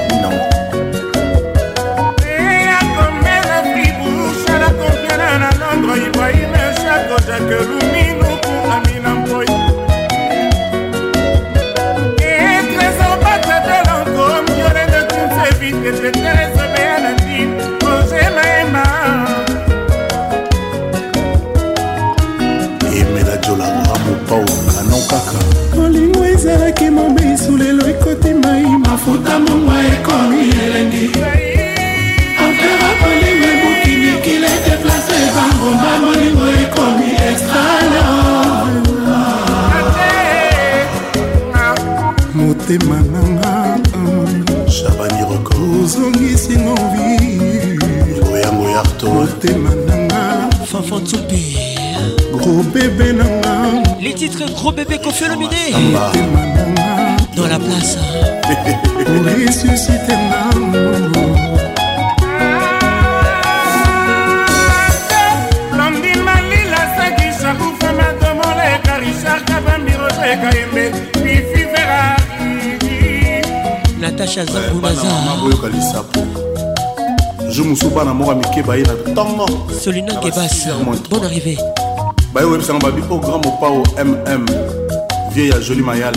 S27: futa mongwa ekomi elengi afera kolingo ebukini kile deplace bangomba molingo ekomi extralo motema nanga shabani roko ozongisingo vigoyangoyarto motema nanga fafantupe gros bebe nanga les titres gros bébé kofelomine motema nanga dans la place. Pour ressusciter l'amour. natasha zambunazaboyoka eh, lisapo jo mosu bana moko ya mike baye na ntongo solina gebas bon arrivé baye oyebisanga babi o grand mopao mm vieille ya joli mayala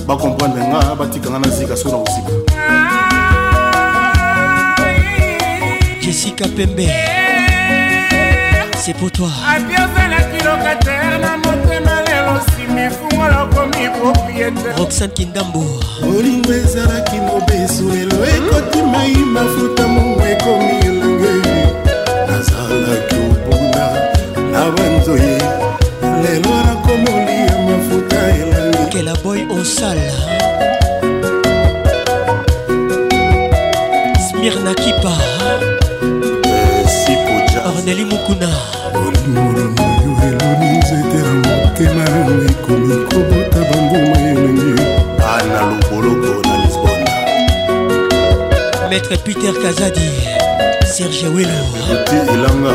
S27: bakomprendre nga batikanga na zika soki na kosika jessica pembe c'est pour toi apiozalakilokatare na motema lelo simi fungola okomi propriétaire roxane kindambo olingo ezalaki mobesu lelo ekotimai mafuta mongo ekomi elenge nazalaki obuna na banzoye lelo nakomoli kolela boy osala smirna kipa eh, orneli mukuna olimolono yo eloni nzete ya motema ekomi kobota bambuma elengi ana loboloko na lisbona maître peter kazadi serge welo elanga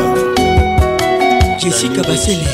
S27: jessica basele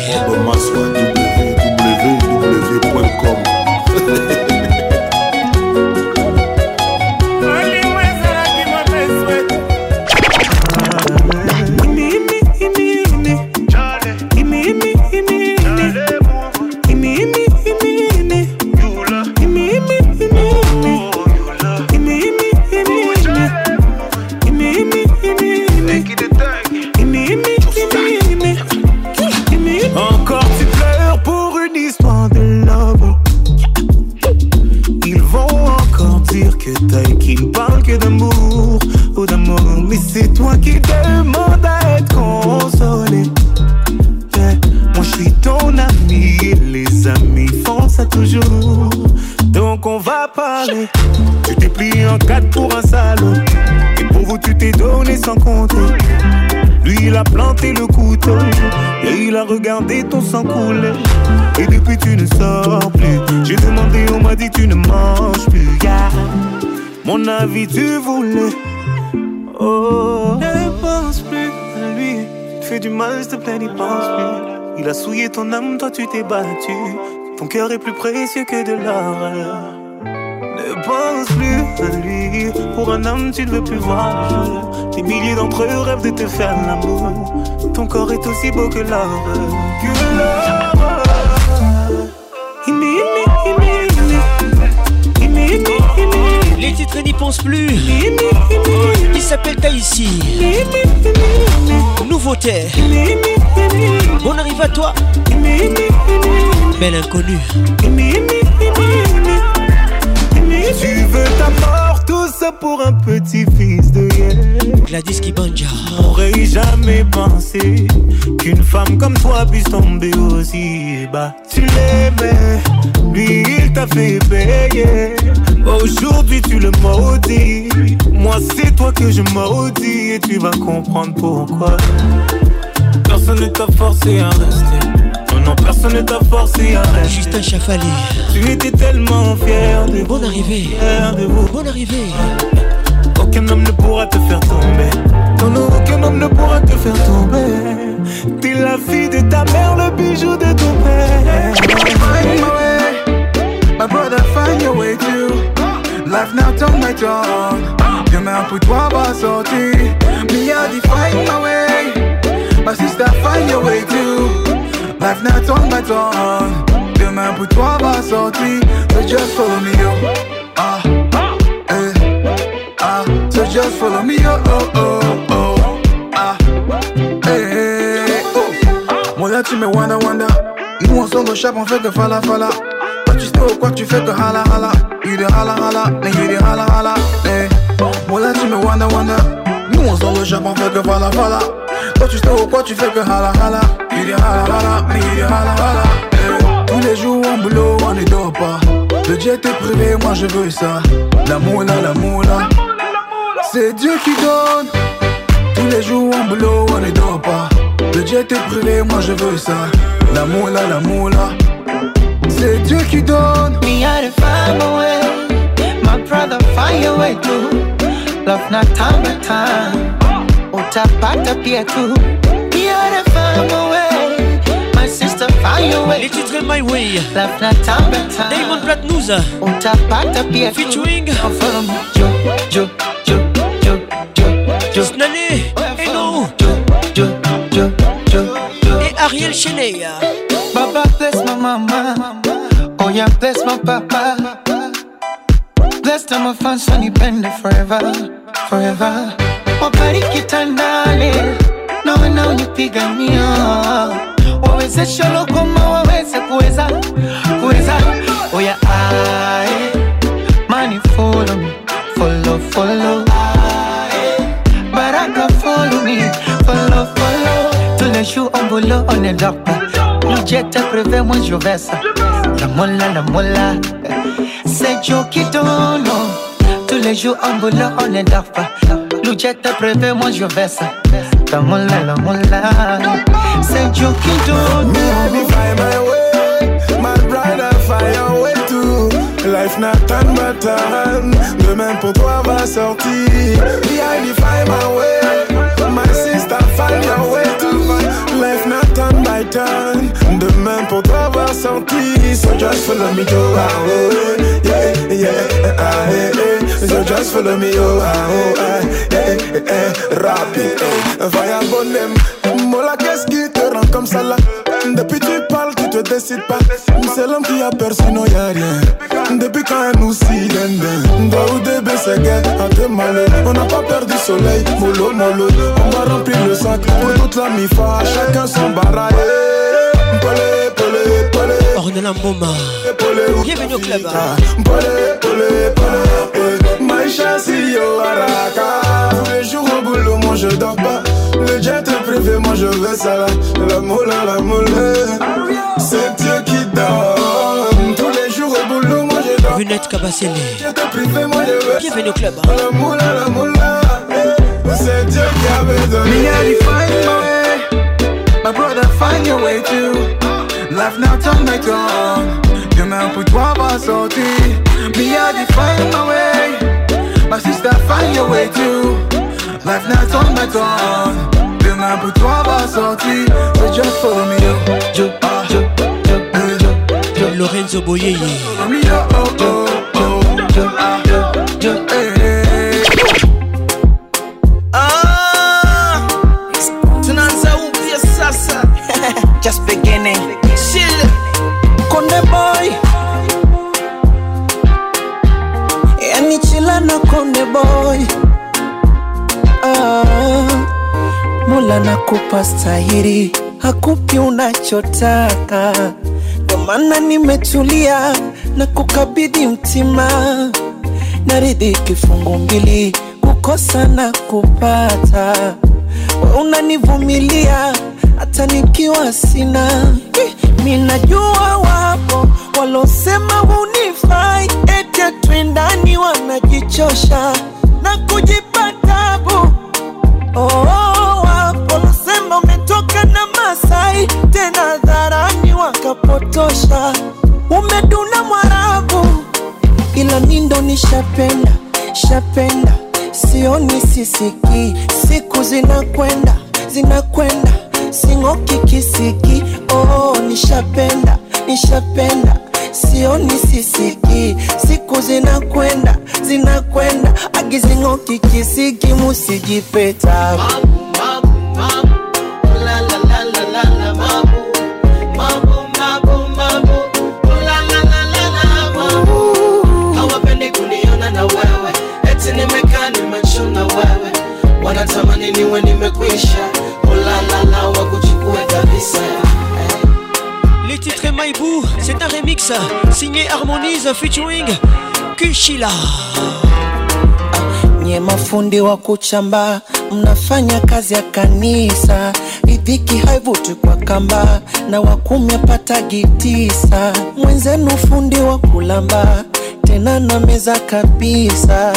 S27: Il a souillé ton âme, toi tu t'es battu. Ton cœur est plus précieux que de l'or. Ne pense plus à lui. Pour un homme, tu ne veux plus voir Des milliers d'entre eux rêvent de te faire l'amour. Ton corps est aussi beau que l'or. Que l'or. n'y pense plus. Il s'appelle Tahiti. Nouveauté. On arrive à toi. Belle inconnue. Tu veux ta mort tout ça pour un petit fils de Yel Gladys Kibanja. aurait jamais pensé qu'une femme comme toi puisse tomber aussi bas. Tu l'aimais, lui il t'a fait payer aujourd'hui tu le maudis Moi c'est toi que je maudis Et tu vas comprendre pourquoi Personne ne t'a forcé à rester Non non personne ne t'a forcé à rester
S28: Juste un Chafali
S27: Tu étais tellement fier
S28: de Bonne arrivée
S27: de vous.
S28: Bonne arrivée
S27: Aucun homme ne pourra te faire tomber Non aucun homme ne pourra te faire tomber T'es la fille de ta mère Le bijou de ton père brother find your way Life now turn my turn Demain pour put on va sortir Me I define my way My sister find your way too Life now turn my turn Demain pour put on va sortir So just follow me yo Ah, eh, ah So just follow me yo oh oh oh Ah, eh, oh Moi là tu me wanda wanda Nous on s'en go shop on fait que fala fala Toi tu sais au quoi tu fais que hala hala you the hala holla, il y a hala holla, eh. Moi tu me wonder wonder, nous on sort le Japon fait que voilà voilà. Toi tu sais quoi tu fais que hala holla, you the holla hala, il you the holla holla, eh. Tous les jours en boulot on ne dort pas, le Dieu est privé moi je veux ça. L'amour moula la moula c'est Dieu qui donne. Tous les jours en boulot on ne dort pas, le Dieu est privé moi je veux ça. L'amour moula la moula C'est Dieu qui donne. Me, I des femmes I'd rather find a way to love not time time utapata pia tu iarefama way my sister find your way les titres
S28: My Way love
S27: not time time Diamond
S28: Platnumz utapata pia tu featuring
S27: Jo Jo Jo
S28: Jo Jo Jo Snane Eno
S27: Jo Jo Jo
S28: Jo et Ariel Cheney
S27: Baba bless my mama Oh yeah bless my papa am time I found Sunny Bender forever, forever. Wabariki tandale na wanaonipigania wawezesha lokoma waweze kuweza kuweza oya ae mani follow me follow follow ae baraka follow me follow follow tunashu ombulo on the doctor nijete preve mwenjo vesa la mola la mola eh. c'est Joe qui donne. Tous les jours en boulot, on est d'affaires. Loujet est prévu, moi je ça Dans mon la, dans mon la. C'est Joe qui donne. Me, be find my way. My I find a way too. Life not time but turn Demain pour toi va sortir. Yeah, be find my way. My sister find your way. life now turn by turn. Demain pour t'avoir senti. So just follow me, yo, ah, oh, eh, yeah, yeah, eh, ah, eh, eh. So just follow me, yo, ah, oh, ah, yeah, eh, eh, rapid, eh. Via bonnem. qu'est-ce qui te rend comme ça là Depuis tu parles, tu te décides pas. C'est l'homme qui a peur, sinon y'a rien. Depuis quand elle nous silène, c'est Bességuet, à tes malheurs. On n'a pas perdu du soleil, mollo, mollo. On va remplir le sac pour toute la mifa, chacun son barraille. Polé, polé, polé.
S28: Ornella
S27: Mboma. Bienvenue au club. Polé, polé, polé. Eh. Maïcha, si yo, araka. Tous les jours au boulot, moi je dors pas. Je te privé, moi je veux ça là. La moula, la moula. C'est Dieu qui donne. Tous les jours au boulot, moi je
S28: donne. Lunette moi
S27: je
S28: au club.
S27: La moula, la moula. C'est Dieu qui avait donné. Me, find my way. My brother, find your way too. Life now, turn my tongue. Demain pour toi va sortir. Me, find my way. My sister, find your way too. Life now, turn my tongue pour toi va sortir. just for me, ah,
S28: Lorenzo Boye oh, Just beginning. Chill. boy. Et ni na boy. Mola na kupa stahiri, hakupi unachotaka, ndo maana nimetulia na kukabidhi mtima, naridhi kifungu mbili, kukosa na kupata, we unanivumilia hata nikiwa sina. Eh, Minajua wapo walosema unifai eti atwendani wanajichosha na kujipa tabu oh, oh hai tena dharani wakapotosha. Umeduna Mwarabu, ila nindo nishapenda shapenda, sioni sisiki, siku zinakwenda zinakwenda, sing'oki kisiki. Oh, nishapenda nishapenda, sioni sisiki, siku zinakwenda zinakwenda, agizing'oki kisiki, musijipeta mabu, mabu, mabu.
S27: wewe, wanatamani niwe nimekwisha ulalala oh, wa kuchukue kabisa hey.
S28: Les titres c'est un remix signé Harmonize featuring Kishila. Nye mafundi wa kuchamba, mnafanya kazi ya kanisa, idhiki haivuti kwa kamba, na wakumi pata gitisa, mwenzenu fundi wa kulamba, tena na meza kabisa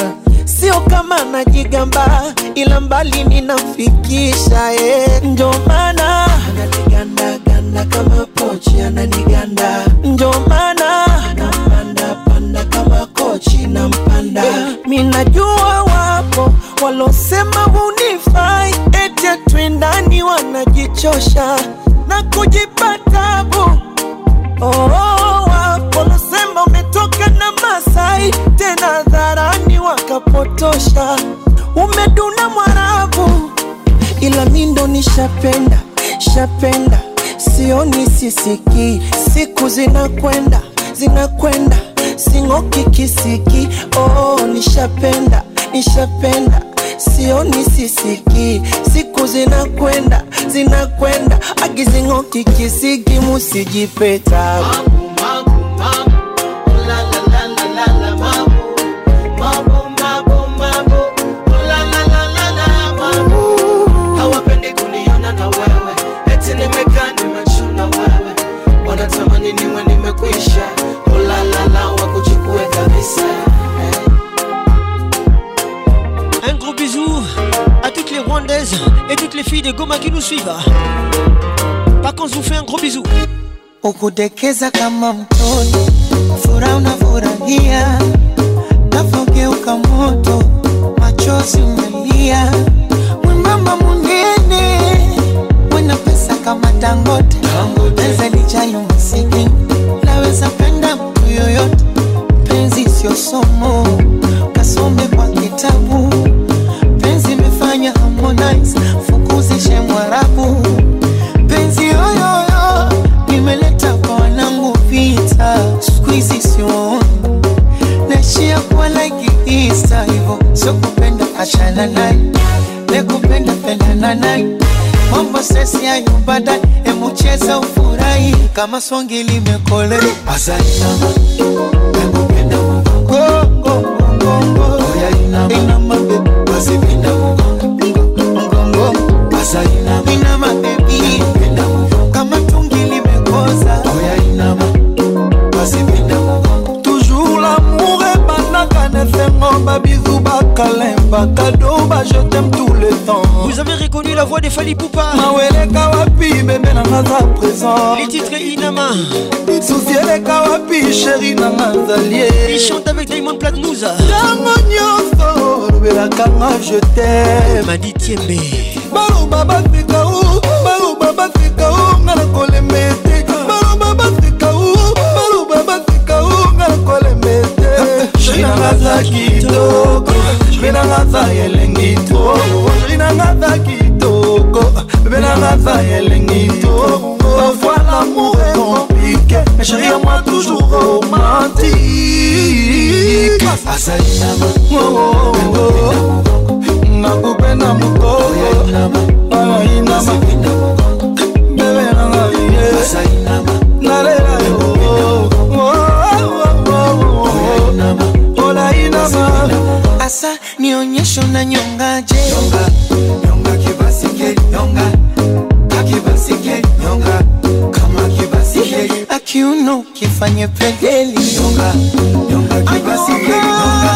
S28: sio kama najigamba, ila mbali ninafikisha eh. Ndio maana
S27: ananiganda ganda kama pochi, ananiganda
S28: ndio maana
S27: napanda panda kama kochi na mpanda eh.
S28: Minajua wapo walosema hunifai, eti atwendani wanajichosha na kujipa tabu oh, oh. oh kama umetoka na Masai tena hadharani wakapotosha, umeduna Mwarabu, ila mindo nishapenda shapenda, sioni sisiki, siku zinakwenda zinakwenda, sing'oki kisiki, oh, nishapenda nishapenda sioni sisiki, siku zinakwenda zinakwenda, agizing'oki kisiki, musijipeta maku, maku. maisha olalala oh wakuchukue kabisa eh. Un gros bisou à toutes les Rwandaises et toutes les filles de Goma qui nous suivent. Par contre, je vous fais un gros bisou. Ukudekeza kama mtoto, furaha unafurahia, nafogeuka moto, machozi umelia, mwembamba munene, Mwena pesa kama Dangote, pesa lijayo masikini unaweza penda mtu yoyote, penzi sio somo, kasome kwa kitabu. Penzi imefanya Harmonize fukuzishe Mwarabu. Penzi yoyoyo imeleta kwa wanangu vita, siku hizi siwaoni, naishia kuwa like Easter, hivyo sio kupenda achana naye, nekupenda pendana naye Mambo sesi ya nyumbada emucheza ufurahi kama songi limekole
S27: azainama emugenda mugongo oh, oh, oh, oya inama inama bebe bazibinda mugongo azainama inama bebi inama kama tungi limekoza oya inama bazibinda mugongo toujours l'amour ebanaka na nsengo babizu bakalemba kado je t'aime tout le temps
S28: Vous avez reconnu la voix des Fali Poupa
S27: Maweleka wapi bébé nanga za présent
S28: Les titres Inama
S27: Souci eleka wapi chéri nanga
S28: zalie Il chante avec Diamond Platnouza
S27: Tango nyonso lobelaka nga je t'aime
S28: Madi Tiembe Baloba
S27: bafika o baloba bafika o nga nakolemeta nanga aza kitoko bebe nanga aza elengi to ozali nanga aza kitoko bebe nanga aza elengi to parfois lamour est compliqué mais chéri ya moi toujours romantique azali oh, nanga oh, oh. nakopenda mokoo ainama kushona nyonga je nyonga, nyonga kibasike nyonga akibasike nyonga kama kibasike akiuno kifanye pedeli nyonga, nyonga kibasike nyonga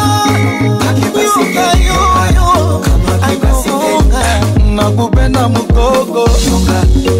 S27: akibasike nyonga kama kibasike nakupenda mugogo nyonga, nyonga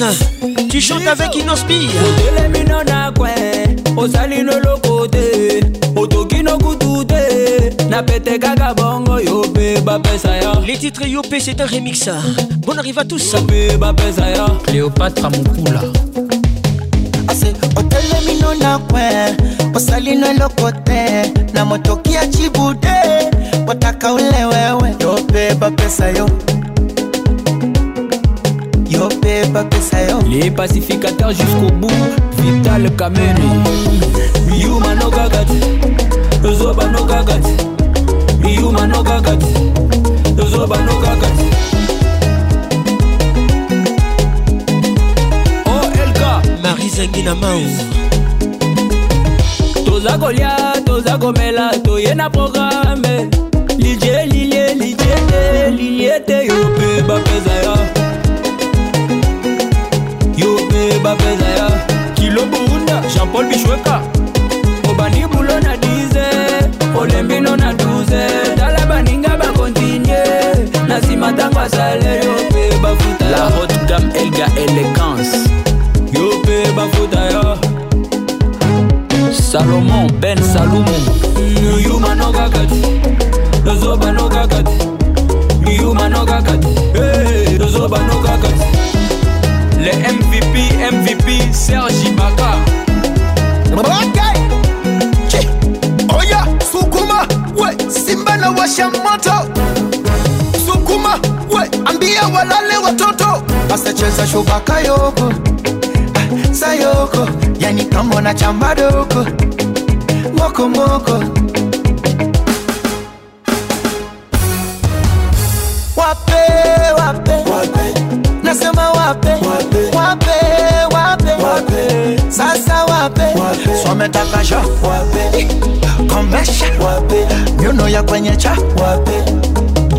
S28: Rose, tu chantes avec Inospi. ozali
S27: loloko te otoki nokutu te napete kaka bongo yo mpe bapesa
S28: yo les titres yo mpe c'est un remix bon arrive
S27: à tous yo mpe bapesa
S28: yo cléopatra
S27: mopula ase otelemino na kwe osali noloko te na motoki ya cibu te otaka ule wewe yo mpe bapesa yo
S28: mpe bapesa yo les pacificateurs jusqu'au bout vital kamene
S27: miyumano kaka te ozobano kaka te miyumano kaka te ozobano kaka te marie zangi na mao toza kolia toza komela toye na programe lilie lilie lilie te lilie te yo mpe bapeza yo
S28: bapeza ya kilo burunda
S27: jean paul bishweka obandi bulo na 10 olembino na 12 tala baninga bakontinye na nsima ntango asale yo mpe bafuta la hot gam elga
S28: elegance yo mpe bafuta yo salomon ben salumu yuma
S27: nokaka ti tozoba nokaka ti yuma nokaka ti tozoba nokaka ti
S28: Le MVP, MVP, Sergi Ibaka.
S27: Okay. Oya, sukuma, we, Simba na washa moto. Sukuma, we, ambia walale watoto. Basta Asacheza shubaka yoko, ah, sayoko, yani kama na chamba doko. Moko moko. wape, wape, wape, wape. Sasa wape, wape. Swametaka sho wape, komesha eh, wape, nyuno ya kwenye cha wape,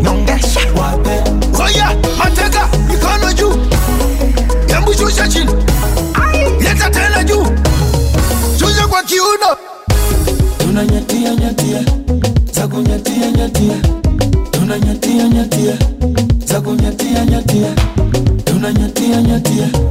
S27: nyongesha wape. Oya, mateka mikono juu, embu shusha chini, leta tena juu, shusha kwa kiuno, tunanyatia nyatia, za kunyatia nyatia, tunanyatia nyatia, za kunyatia nyatia, nyatia. me your dear.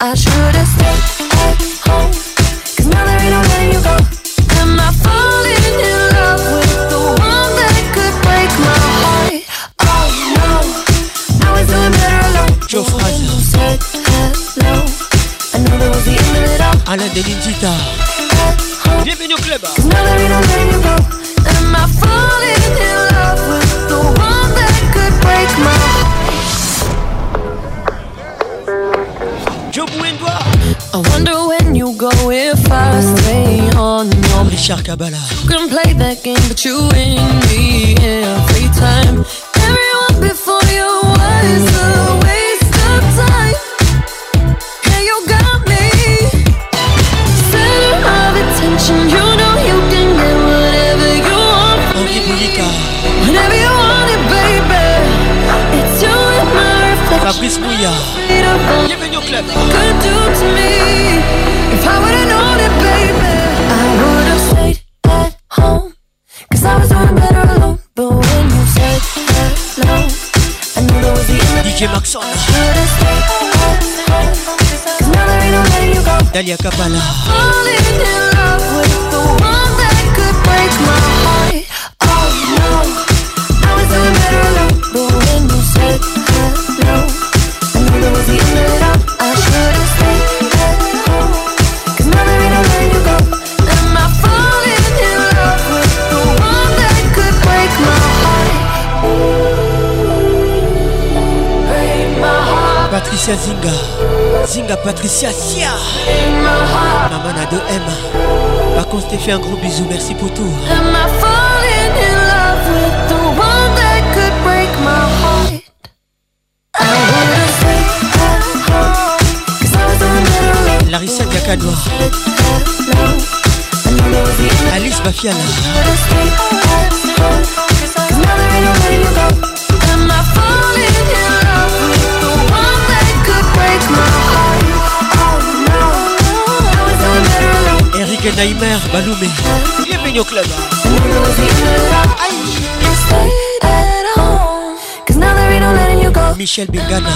S28: I should've Cassia Maman a deux m contre, t'ai fait un gros bisou, merci pour tout in love Larissa Alice Bafiala Naïmer Baloumé. Bienvenue au club. Michel Bingana.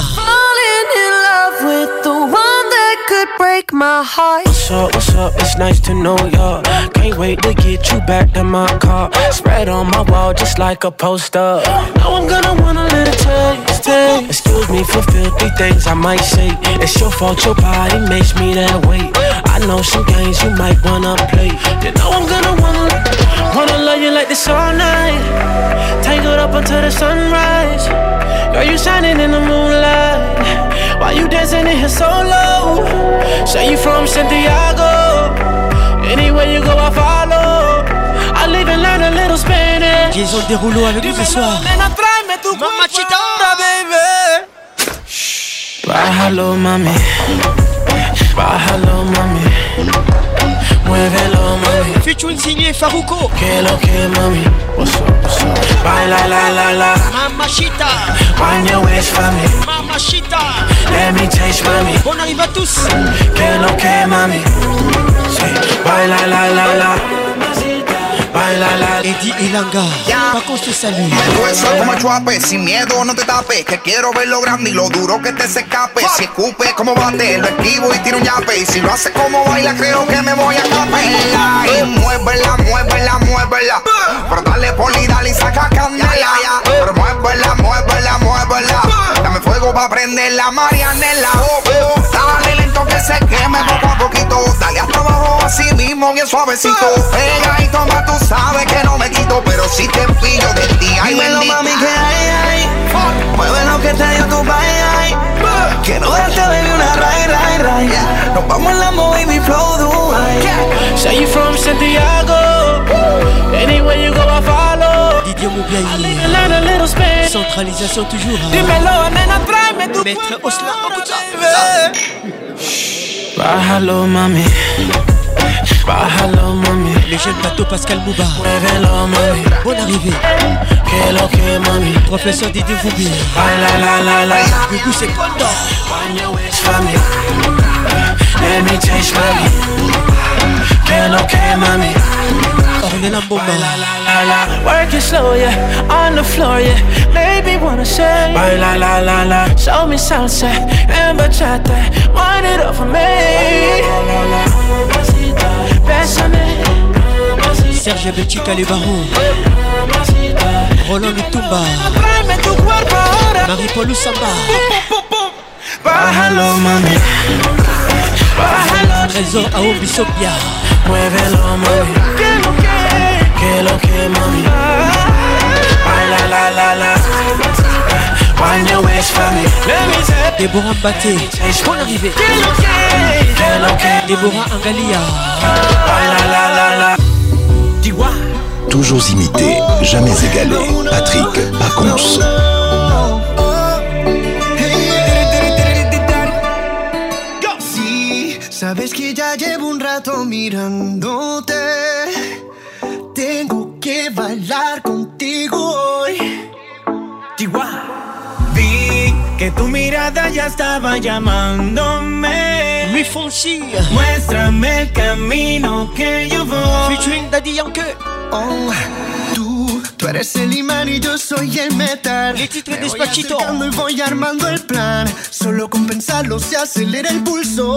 S29: break my heart. What's up, what's up? It's nice to know ya. Can't wait to get you back to my car. Spread on my wall just like a poster. Now I'm gonna wanna let it taste. Excuse me for filthy things I might say. It's your fault your body makes me that way. I know some games you might wanna play. You know I'm gonna wanna, wanna love you like this all night. Tangled up until the sunrise. Girl, you shining in the moonlight. Why you dancing in here solo? Say you from Santiago. Anywhere you go, I follow. I live and learn a little Spanish. Ils ont des
S28: rouleaux avec nous ce soir. Mamachita, baby. Shh.
S29: Bájalo, mami. Bájalo, mami. Muévelo, mami.
S28: Featuring signé Faruco.
S29: Que lo que, mami. What's up, what's up? Baila, la, la, la. Mamachita. Wind your waist for
S28: me. Mamachita. Let me taste, mami. On arrive à tous.
S29: Que lo que, mami. Sí. Baila, la, la, la. la
S28: Eddie Ilanga, ya. Paco se salió.
S30: como chuape, sin miedo no te tapes. Que quiero ver lo grande y lo duro que te secape escape. Si escupe como bate, lo esquivo y tiro un yape. Y si lo hace como baila, creo que me voy a capela. Y muévela, muévela, muévela. Pero dale poli, dale y saca candela. Pero muévela, muévela, muévela. Dame fuego pa' prender la marianela. Oh, oh que me queme poco a poquito. Dale hasta abajo así mismo, bien suavecito. Pega y toma, tú sabes que no me quito, pero si te pillo de ti, Ay, mami,
S29: que hay, ay. Mueve lo que te dio tu bye, ay. Quiero darte, baby, una ray, ray, ray. Nos vamos en la y flow, Dubai. Say you from Santiago. Anywhere you go, I follow. Centralización, tu
S28: Centralisation toujours. Dímelo, amène un prime, mais Maître Osla,
S29: Bahalo mami. bahalo mami.
S28: Les jeunes bateau Pascal Mouba.
S29: Muévelo, mami.
S28: Bonne arrivée.
S29: Que lo que, mami.
S28: Professeur Didier Foubi. La la la la la. Du coup c'est quoi
S29: Let me change, mami. Que lo que, mami la, la Work it slow, yeah. On the floor, yeah. Maybe wanna say. La, la, la, la. Show me salsa and bachata. Wind it up for me. Serge
S28: Roland Lutumba. Marie-Paul Samba.
S29: la mami.
S28: Trésor
S29: mami que lo que mami Baila la la la Wind your waist for me
S28: Let me take Que
S29: Mbaté
S28: Bonne arrivée Déborah Angalia
S29: Baila la la la
S28: Diwa
S31: Toujours imité, jamais égalé Patrick Pacons
S32: Sabes que ya llevo un rato mirando bailar contigo hoy.
S28: Vi
S32: que tu mirada ya estaba llamándome.
S28: Mi Fonsi.
S32: Muéstrame el camino que yo voy. Featuring Oh, tú, tú eres el imán y yo soy el metal. Le titre Me despachito. Voy y voy armando el plan. Solo con pensarlo se acelera el pulso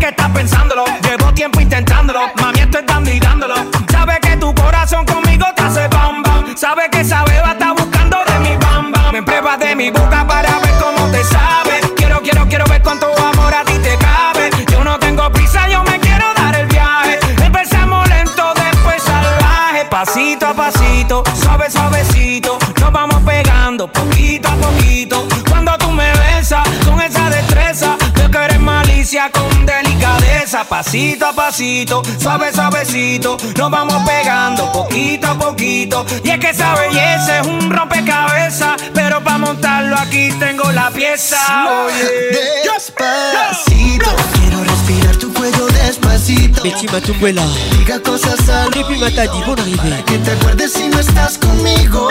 S33: que estás pensándolo. Llevo tiempo intentándolo. Mami, esto es dando y dándolo. Sabes que tu corazón conmigo te hace bam bam. Sabes que esa beba está buscando de mi bamba, Me pruebas de mi boca para ver cómo te sabe. Quiero, quiero, quiero ver cuánto amor a ti te cabe. Yo no tengo prisa, yo me quiero dar el viaje. Empezamos lento, después salvaje. Pasito a pasito, suave, suavecito. Nos vamos pegando poquito a poquito. Cuando tú me besas con esa destreza, yo que eres malicia con pasito a pasito, suave suavecito, nos vamos pegando poquito a poquito. Y es que esa belleza es un rompecabezas, pero para montarlo aquí tengo la pieza. Oye,
S32: despacito, quiero respirar tu cuello despacito. chiva tu Diga cosas al
S28: que
S32: te acuerdes si no estás conmigo.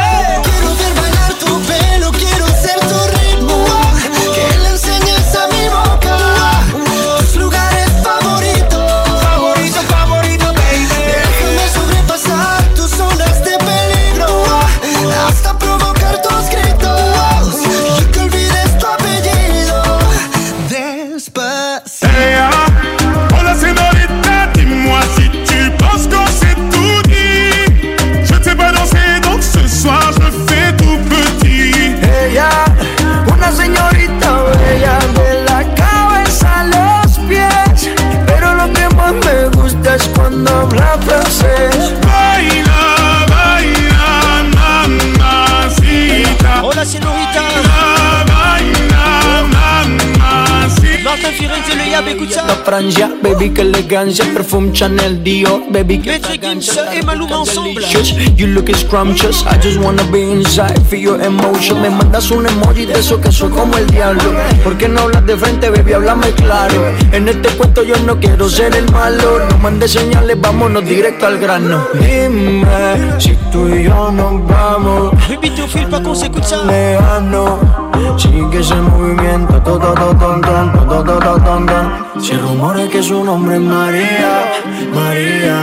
S28: Maria Becuccia
S32: La franja, baby que le ganja Perfume Chanel Dior, baby que
S28: Maître et Maluma ensemble
S32: You look scrumptious, I just wanna be inside Feel your emotion Me mandas un emoji de eso que soy como el diablo ¿Por qué no hablas de frente, baby? Háblame claro En este cuento yo no quiero ser el malo No mandes señales, vámonos directo al grano Dime si tú y yo nos vamos
S28: Baby, tu feel pa' con se ça Lejano,
S32: sigue ese movimiento Todo, todo, todo, todo, todo, todo, todo Si rumor es que su nombre es María, María,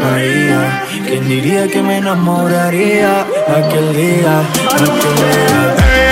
S32: María. ¿Quién diría que me enamoraría aquel día, aquel
S34: día?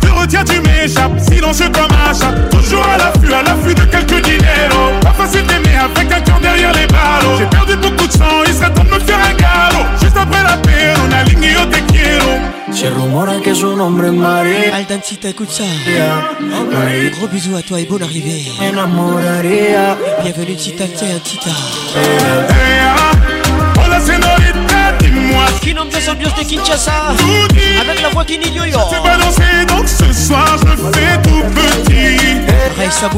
S34: retiens, tu m'échappes. Silencieux comme un chat, toujours à l'affût, à l'affût de quelques dineros. Pas facile d'aimer avec un cœur derrière les ballots. J'ai perdu beaucoup de sang, il serait temps de me faire un galop. Juste après la paix, on a ligné au te
S32: C'est Se rumora que son nombre es María.
S28: Aldan, si t'écoutes ça, yeah. gros bisous à toi et bonne arrivée. Enamoraría. Bienvenue, Tita, Tita.
S34: Eh,
S28: hola,
S34: señorita.
S28: Qui nomme des ambiances de Kinshasa Avec la voix qui
S34: n'ignore C'est balancé donc
S32: Esa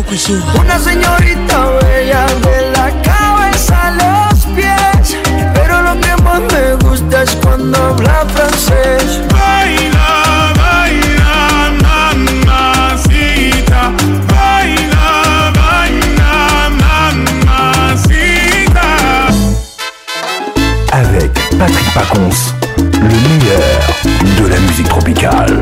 S32: Una señorita bella de la cabeza a los pies. Pero lo que más me gusta es cuando habla francés.
S34: Baila, baila, mamacita. Baila, baila, mamacita.
S31: Avec Patrick Pacons, le meilleur de la musique tropicale.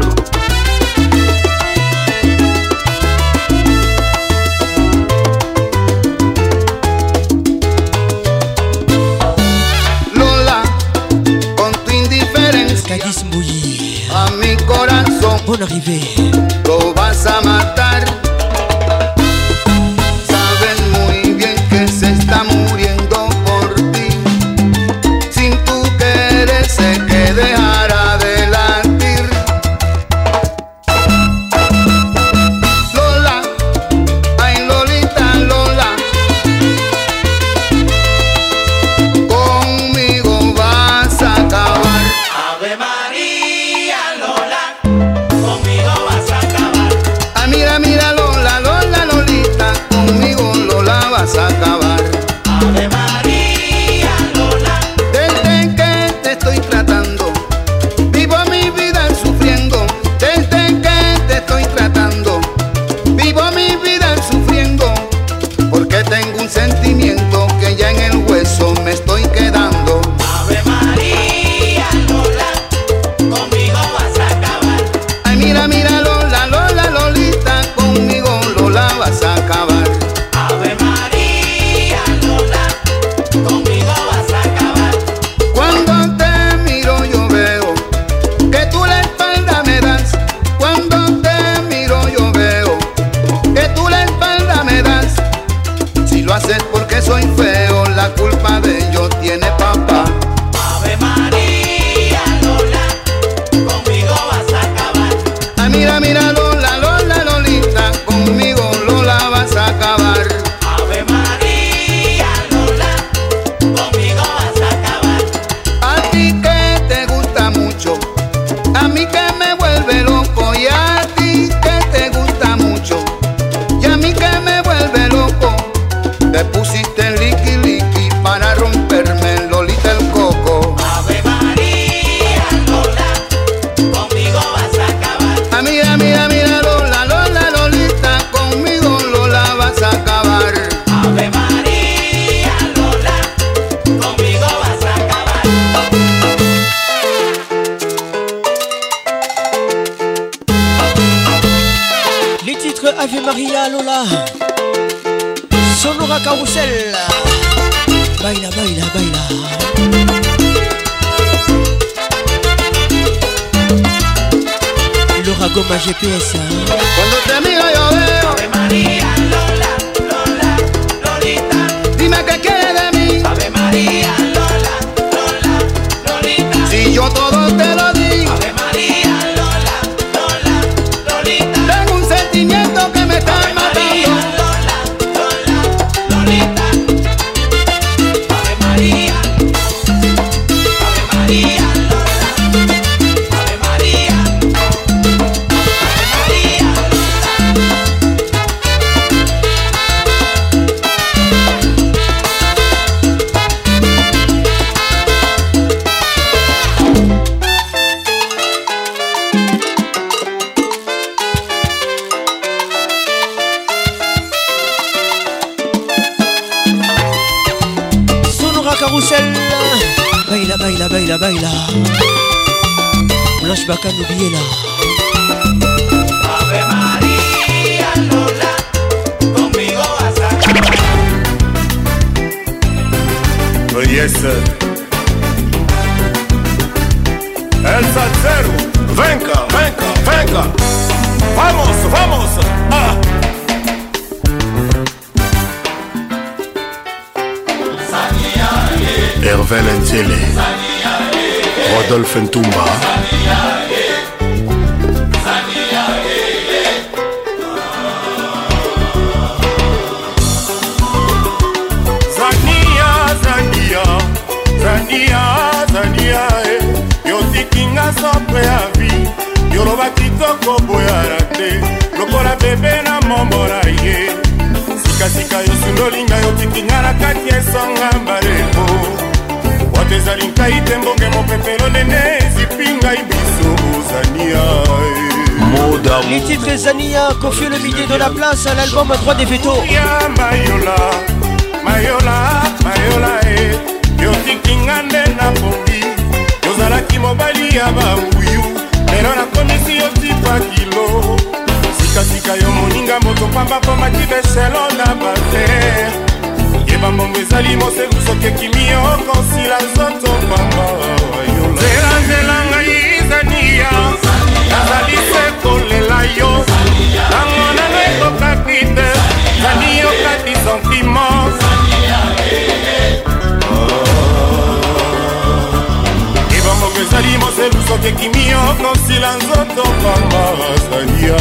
S35: na nzoto pamba azalia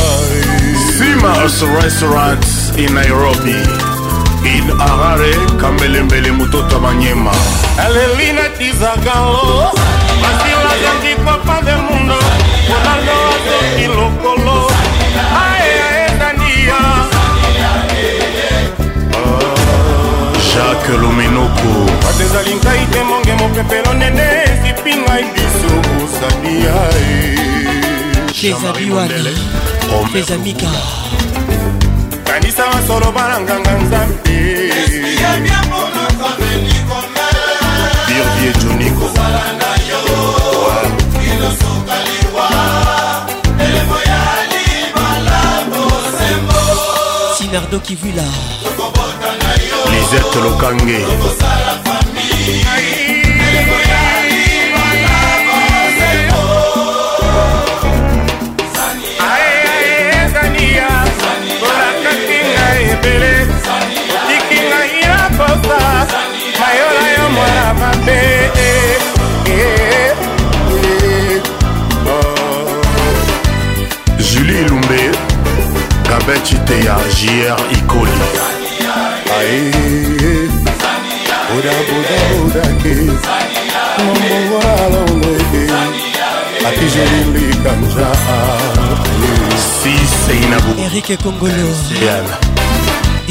S35: sima restaurant in nairobi in harare kambelembele mototo ya manyema
S36: aleli natizakalo basilazangi papa de mundo ronaldo azoki lokolo aea ezania
S35: jacques luminoko
S36: bato ezali ngai te monge mopepelo nene esipi ngai biso osali yae
S28: chezami wani chezamika kanisa
S36: masolo bana nganga nzambe birbie joniko
S28: sinardo kivula
S36: lisette lokange
S35: julie ilumbe
S36: kabechiteya
S35: jr ikoli bodabodabodake
S36: momowalalolege atijelilikamjaa siseinabu
S28: erike kongolo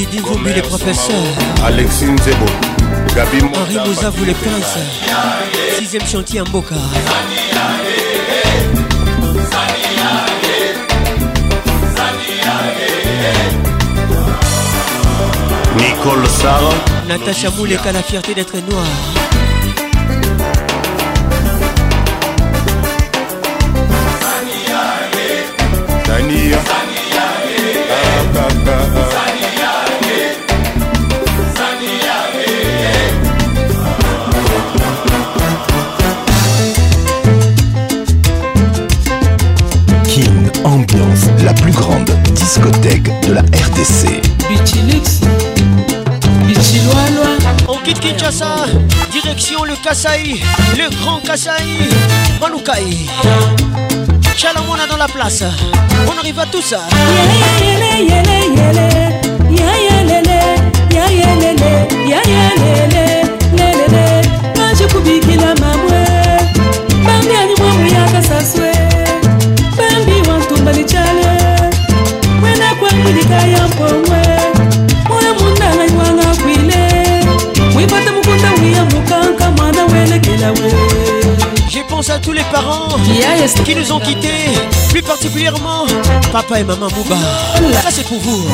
S28: Didi les professeurs.
S35: Alexine Zebo. Gabi
S28: Henri Moza, vous les princes. Sixième chantier en Boca.
S35: Nicole Sarah.
S28: Natacha Moulek a la fierté d'être noire.
S36: Sania.
S28: Kinshasa, direction le Kassai, le grand Kassai, Manoukaï. Chalamona dans la place, on arrive à tout ça. Quand
S37: je
S28: à tous les parents qui nous ont quittés, plus particulièrement papa et maman Bouba. Ça c'est pour vous.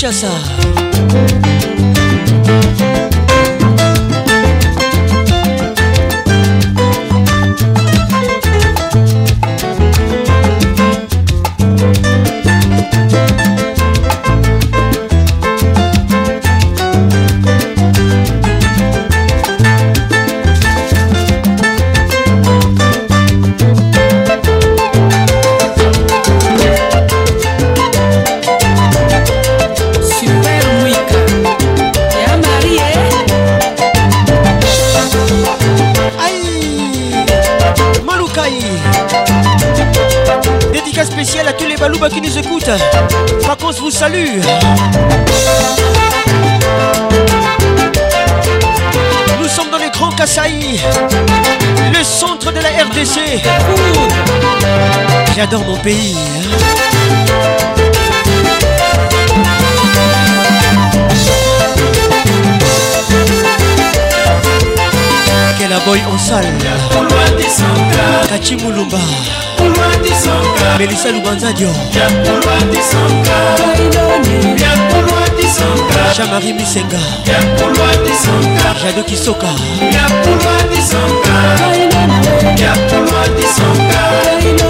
S28: Chasa. pays Quel aboy
S38: en salle
S28: Kachi Moulumba Melissa Lubanzadio
S38: Chamari Misenga Jado
S28: Kisoka Kaino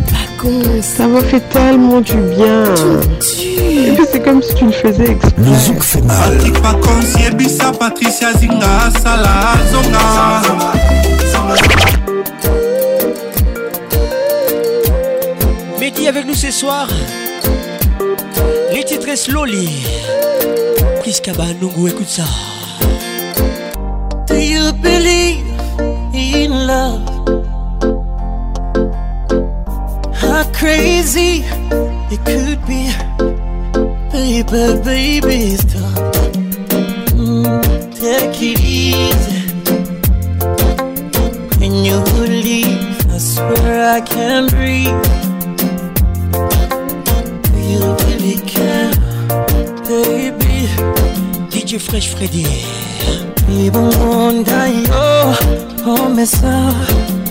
S28: con. Ça m'a fait tellement du bien. Et puis c'est comme si tu le faisais exprès. Le zouk fait mal. Patricia avec nous ce soir. Les titres Slowly. Priska Nungu, écoute ça.
S39: Do you believe in love? crazy it could be. Baby, baby, stop. Mm, take it easy. When you leave, I swear I can't breathe. Do you really care, baby?
S28: DJ Fresh Freddy.
S39: Even to die, oh, mess up.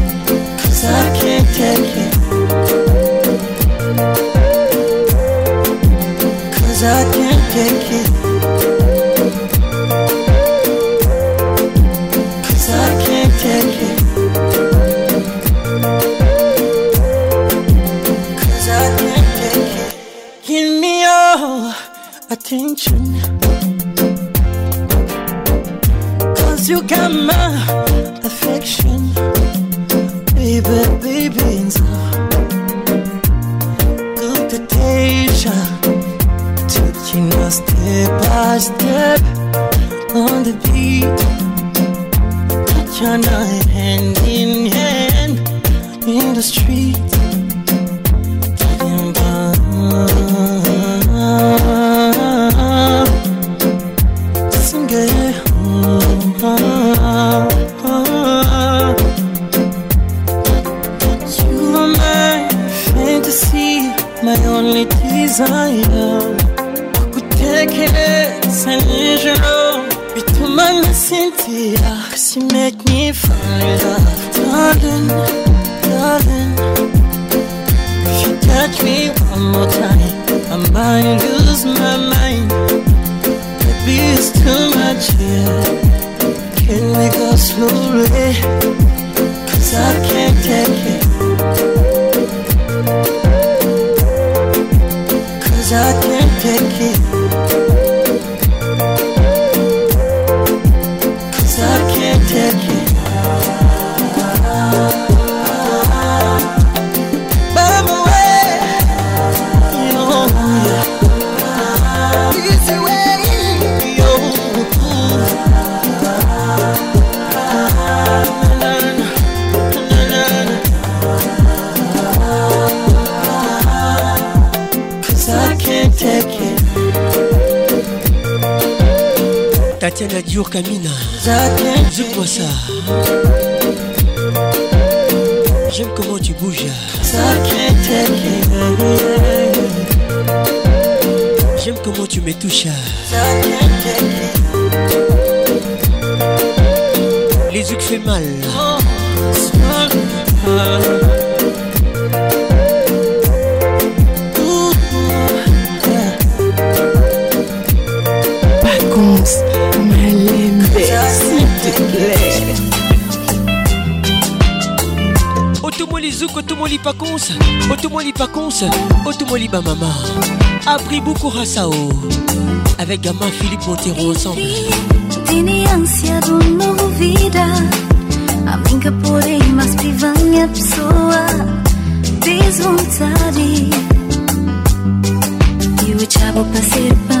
S39: Yes, I can, can, can. Cause I can, can, can. Cause I can, can, can. Cause I can, can, can. Give me your attention. Cause you got my
S28: tatiana dior Camina zouk ça j'aime comment tu bouges j'aime comment tu me touches les yeux fait mal oh, réponse, mais s'il te plaît. Otomoli Zouk, Otomoli Pacons, Otomoli Pacons, Otomoli Bamama, Abribou Kourasao, avec Gama Philippe Montero ensemble.
S40: Tini ânsia do novo vida, amiga, porém, mas pivanha pessoa, desvontade. E o diabo para ser pão.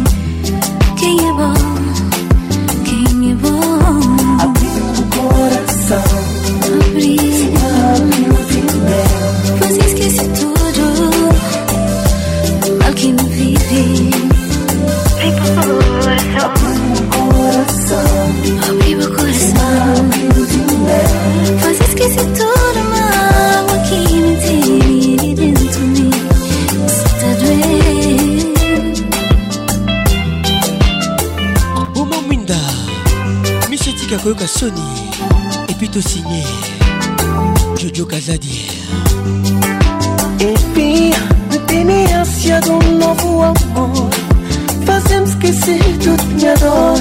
S28: Luca Sony Et
S41: puis
S28: tout signé Jojo
S41: Kazadi Enfim, tenência de um novo amor Faz-me esquecer tudo minha dor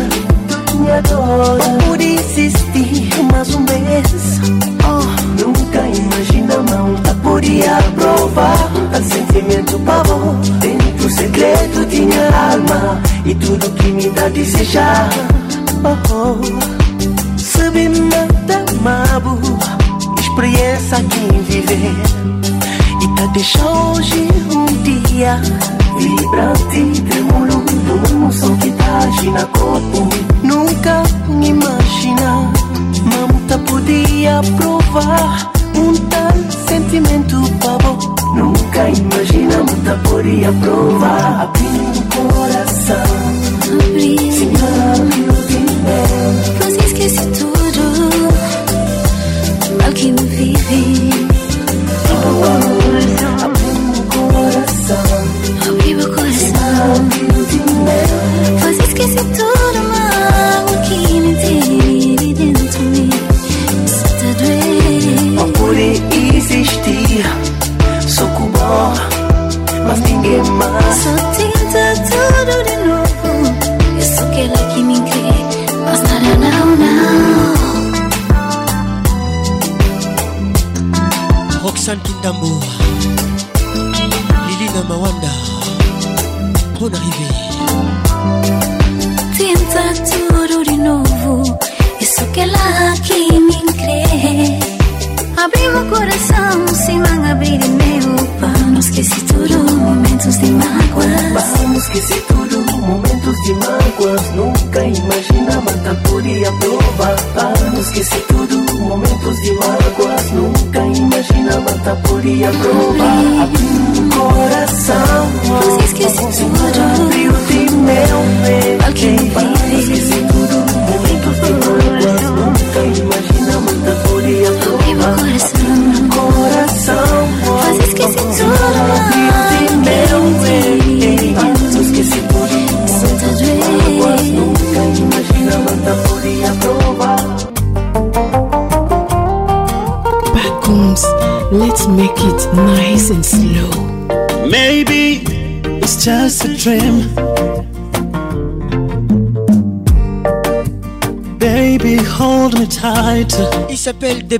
S41: Minha dor Por existir mais um mês oh. Nunca imagina não tá podia provar o sentimento, pavor Dentro o segredo de minha alma E tudo que me dá desejar oh, oh.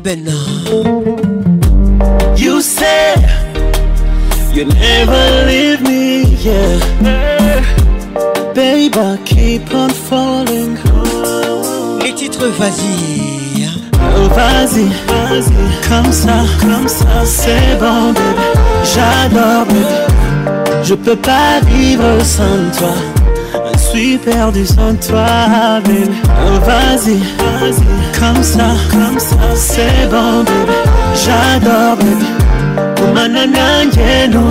S28: Ben. You say you never leave me, yeah. Baby keep on falling. Les titres, vas-y. Oh, vas-y, vas comme ça, comme ça, c'est bon, Bébé J'adore, bébé Je peux pas vivre sans toi suis perdu sans toi, belle. Oh, vas-y, vas-y, comme ça, comme ça, c'est bon, bébé. J'adore, bébé. Oh, manana, yellow,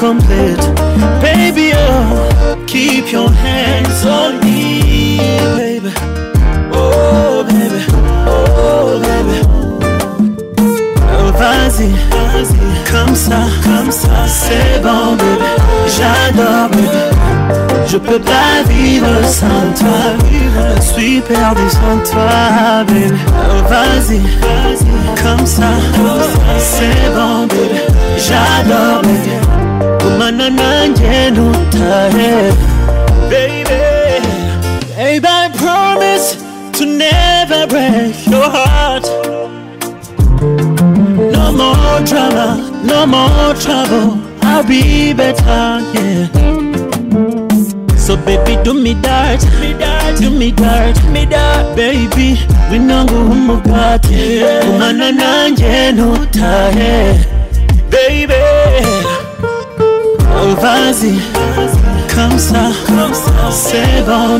S28: complete. Baby, oh, keep your hands on me, baby. Oh, baby, oh, baby. Oh, vas-y, vas-y, comme ça, comme ça, c'est bon, baby. J'adore, baby. Je peux pas vivre sans toi, je suis perdu sans toi, baby. Oh, vas-y, vas-y, comme ça, comme ça, c'est bon, baby. J'adore, baby. ubona nanjye ntutahe baby baby i promise to never break your heart no more drama no more trouble i'll be better yeah so baby, do me that, me that, do me that, me that, baby. Winangu umugati, yeah. kumana nanje nutahe, baby. Vas-y, comme ça, c'est bon,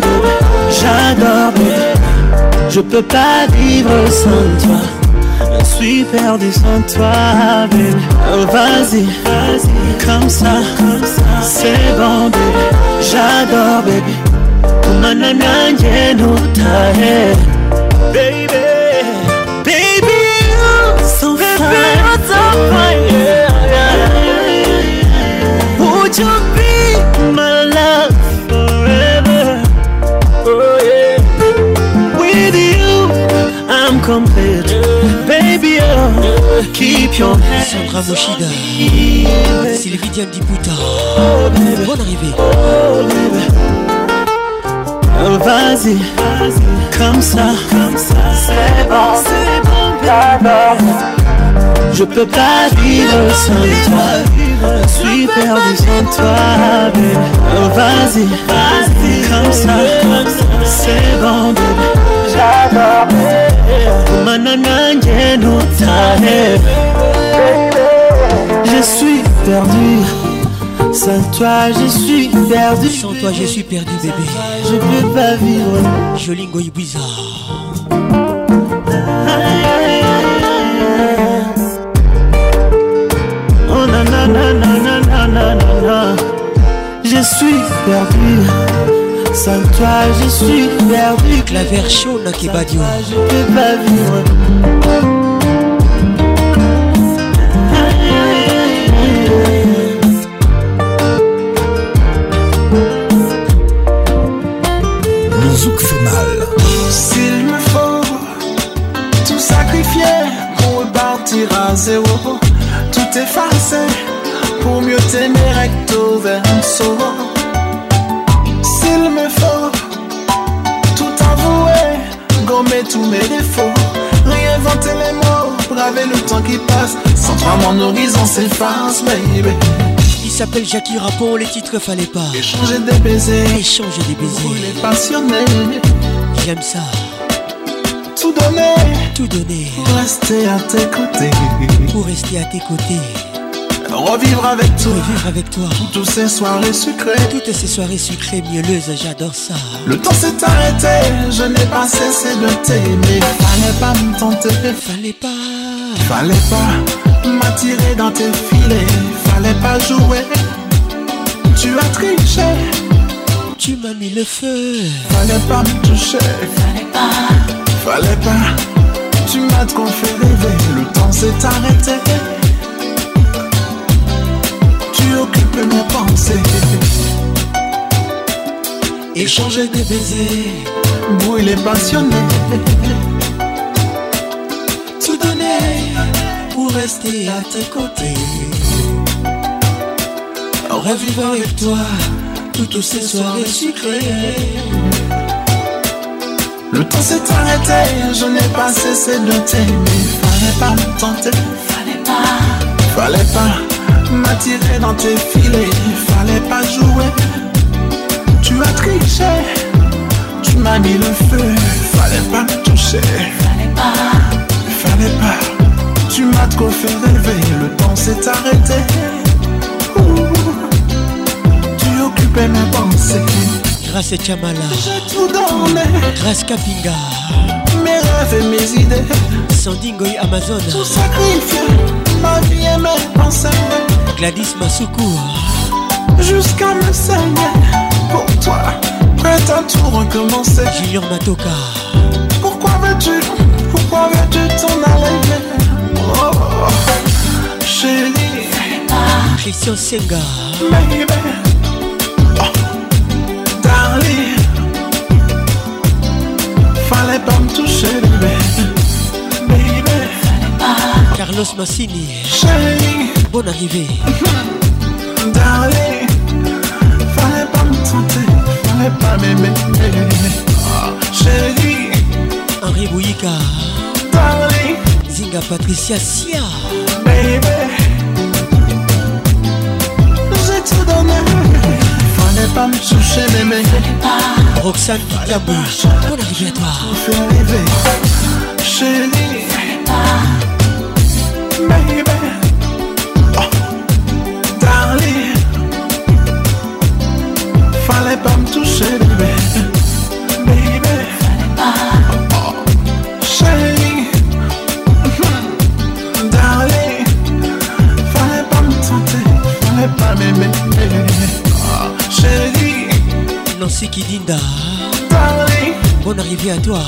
S28: J'adore, bébé. Je peux pas vivre sans toi. Je suis perdu sans toi, bébé. Oh, vas-y, comme ça, c'est bon, J'adore, bébé. Oh, baby, baby. Sans faire, Would you be my love forever? Oh yeah. With you, I'm complete. Baby, oh, keep your hands. Sandra Moshida, Sylvie Diane Diputa. Oh, baby. Bonne arrivée. Oh, Oh, vas-y, vas comme ça, comme ça, c'est bon, c'est bon, d'abord Je peux pas vivre sans toi. Je suis perdu sans toi, bébé. vas-y, comme ça, c'est bon, J'adore, bébé. Je suis perdu. Sans toi, je suis perdu. Sans toi, je suis perdu, bébé. Je peux pas vivre. Jolingo bizarre. je suis perdu. Sans toi, je suis perdu. Claver chaud, Nakibadio. Je peux pas vivre. Il s'appelle Jackie Rapon, les titres fallait pas.
S42: Échanger des baisers.
S28: Échanger des baisers. Il est J'aime ça.
S42: Tout donner.
S28: Tout donner.
S42: Pour rester à tes côtés.
S28: Pour rester à tes côtés.
S42: Revivre avec toi.
S28: Revivre avec toi.
S42: Toutes ces soirées sucrées.
S28: Toutes ces soirées sucrées mielleuses, j'adore ça.
S42: Le temps s'est arrêté, je n'ai pas cessé de t'aimer. Fallait pas me tenter.
S28: Fallait pas.
S42: Fallait pas m'a tiré dans tes filets, fallait pas jouer. Tu as triché,
S28: tu m'as mis le feu.
S42: Fallait pas me toucher,
S28: fallait pas,
S42: fallait pas. Tu m'as trop fait rêver, le temps s'est arrêté. Tu occupes mes pensées.
S28: Échanger des baisers,
S42: brûler passionné.
S28: rester à tes côtés. Revivre avec toi toutes ces soirées sucrées.
S42: Le temps s'est arrêté, je n'ai pas cessé de t'aimer. Fallait pas me tenter,
S28: fallait pas,
S42: fallait pas m'attirer dans tes filets, fallait pas jouer. Tu as triché, tu m'as mis le feu, fallait pas me toucher,
S28: fallait pas,
S42: fallait pas. Tu m'as trop fait rêver, le temps s'est arrêté. tu occupais mes pensées.
S28: Grâce à Tiamala.
S42: J'ai tout donné.
S28: Grâce à Kapinga.
S42: Mes rêves et mes idées. Sandingoy
S28: Amazon.
S42: Tout sacrifié, ma vie et mes pensées.
S28: Gladys ma secours
S42: Jusqu'à me saigner. Pour toi, prêt à tout recommencer.
S28: Julien Matoka.
S42: Pourquoi veux-tu, pourquoi veux-tu t'en aller?
S28: Christian Senga.
S42: Baby, darling, fallait pas me toucher, baby. baby.
S28: Carlos Massini.
S42: Chérie.
S28: Bonne arrivée.
S42: Darling, fallait pas me tenter, fallait pas m'aimer. Oh, chérie.
S28: Henri Bouyika.
S42: Darling.
S28: Zinga Patricia Sia.
S42: Baby. femme sous chez mémé
S28: Roxane la bouche, mon arrière à toi Fais
S42: rêver, chérie Baby oh. Darling Fallait pas me toucher bébé Baby Fallait pas
S28: Nancy Kidinda Bonne arrivée à toi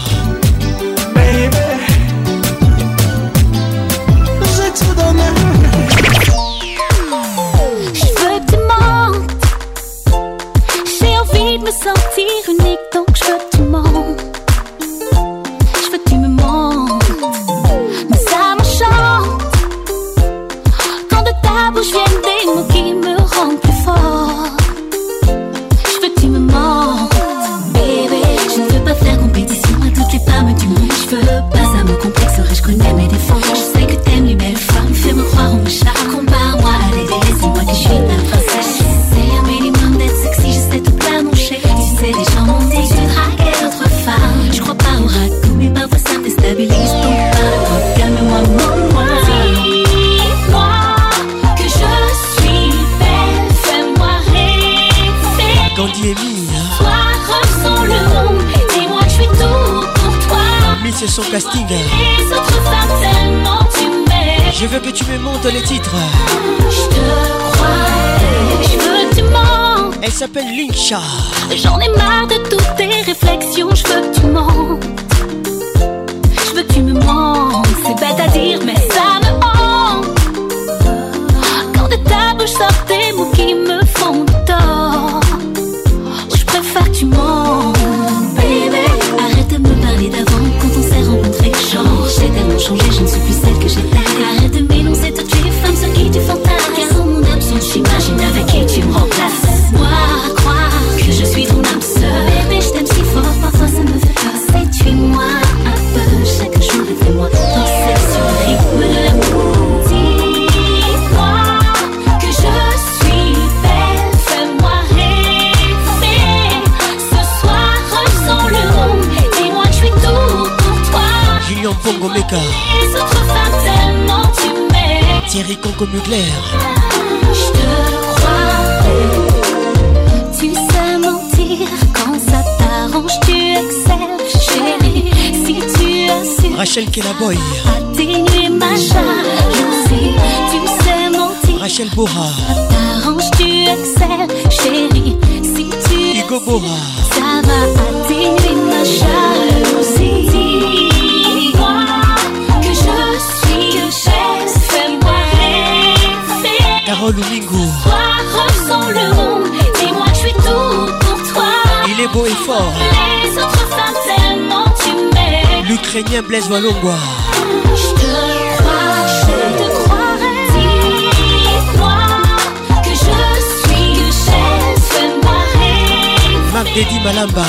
S28: Shaw. ukrainien Blaise
S43: Walongwa. Je te crois, je te croirai. que je suis une chaise
S28: marée. Marc Dédi
S43: Malamba.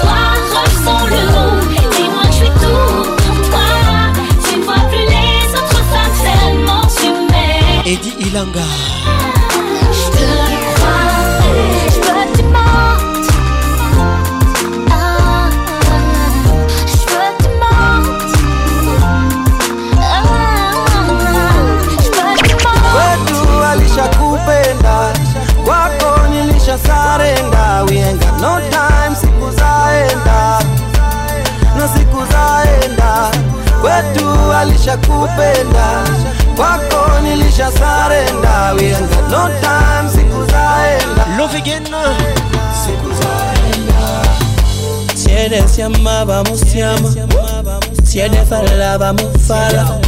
S43: Soir sans le nom, dis-moi que je suis tout pour toi. Tu ne vois plus les autres femmes tellement tu m'aimes. Eddie
S28: Ilanga. Je te croirai.
S44: zinaenda, we ain't got no time. Siku zaenda na siku zaenda, kwetu alishakupenda, kwako nilisha sarenda, we ain't got no time. Siku zaenda, love again, siku zaenda.
S45: Si si amaba, si eres falaba, fala.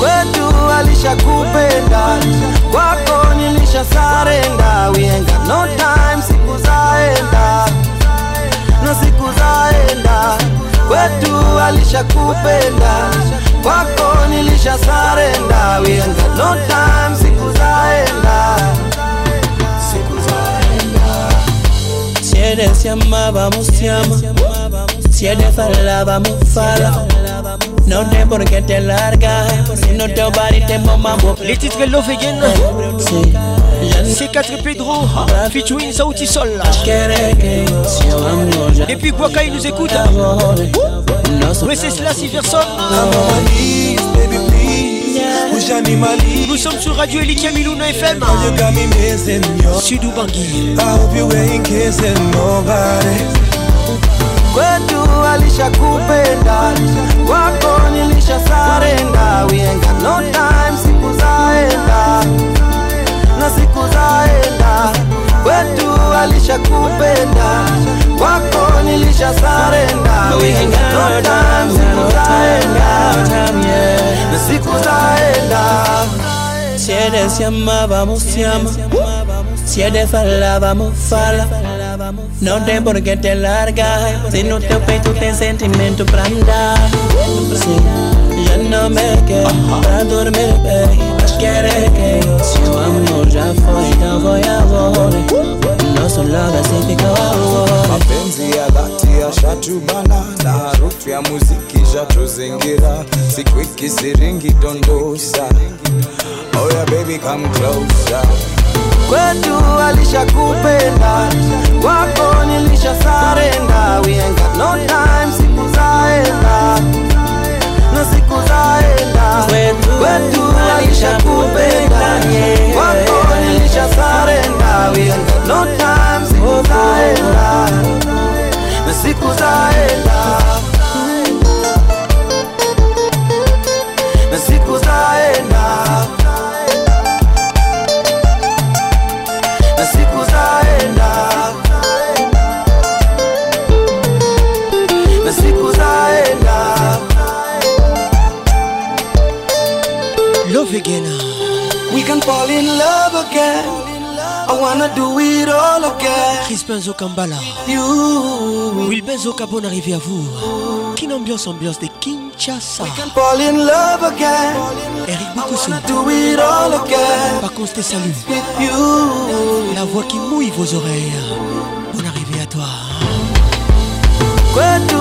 S46: kwetu alishakupenda kwako nilisha sarenda we ain't got no time siku zaenda na siku zaenda kwetu alishakupenda kwako nilisha sarenda we ain't got no time si zaenda siku zaenda si
S45: eres llama vamos llama si eres fala no te por qué te larga. You know tell
S28: Les titres Love Again C'est 4 Pedro featuring Saouti Sol Et puis Kwaka il nous écoute Mais c'est cela si personne nous sommes sur Radio Elikia Miluna FM ou Bangui I hope you
S46: kwetu alishakupenda wako nilisha sarenda we ain't got no time siku zaenda na siku zaenda kwetu alishakupenda wako nilisha sarenda we ain't got no time siku zaenda na siku zaenda si eres llamaba, vamos llama. Si eres
S45: falaba, vamos fala. Não tem por que te largar Se no teu peito tem sentimento pra andar Sim, já não me quer Pra dormir bem Mas querer que Se o amor já foi Então foi agora Nosso love assim ficou
S47: agora Mapenzi ya dhati yashatubana Na harufu ya muziki ishatuzingira Siku ikisiringi dondosa Oh yeah baby come closer
S46: kwetu alishakupenda wako nilisha sarenda we ain't got no time siku zaenda na siku zaenda kwetu alishakupenda wako nilisha sarenda we ain't got no time siku zaenda na siku zaenda na siku zaenda na siku zaenda
S48: can fall in love again. I wanna do it all again. à vous. Kin ambiance,
S28: ambiance
S48: de Kinshasa. fall in love again. Eric wanna do it
S28: La voix qui mouille vos oreilles. Bonne arrivé à toi.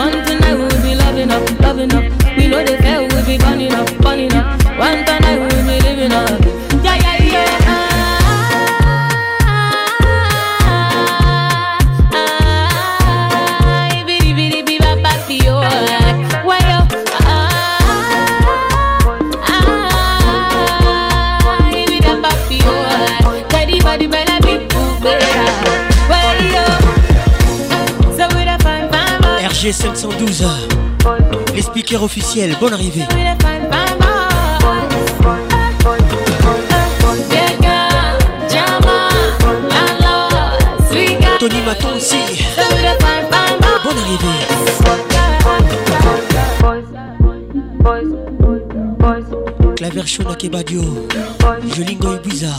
S28: Man tonight we'll be loving up, loving up. We know the fair we'll be burning up, burning up. One tonight we'll be living up. 712. 512 Les speakers officiel bonne arrivée Tony Matonsi Bonne arrivée Claver Shona Kebadio Jolingo bizarre.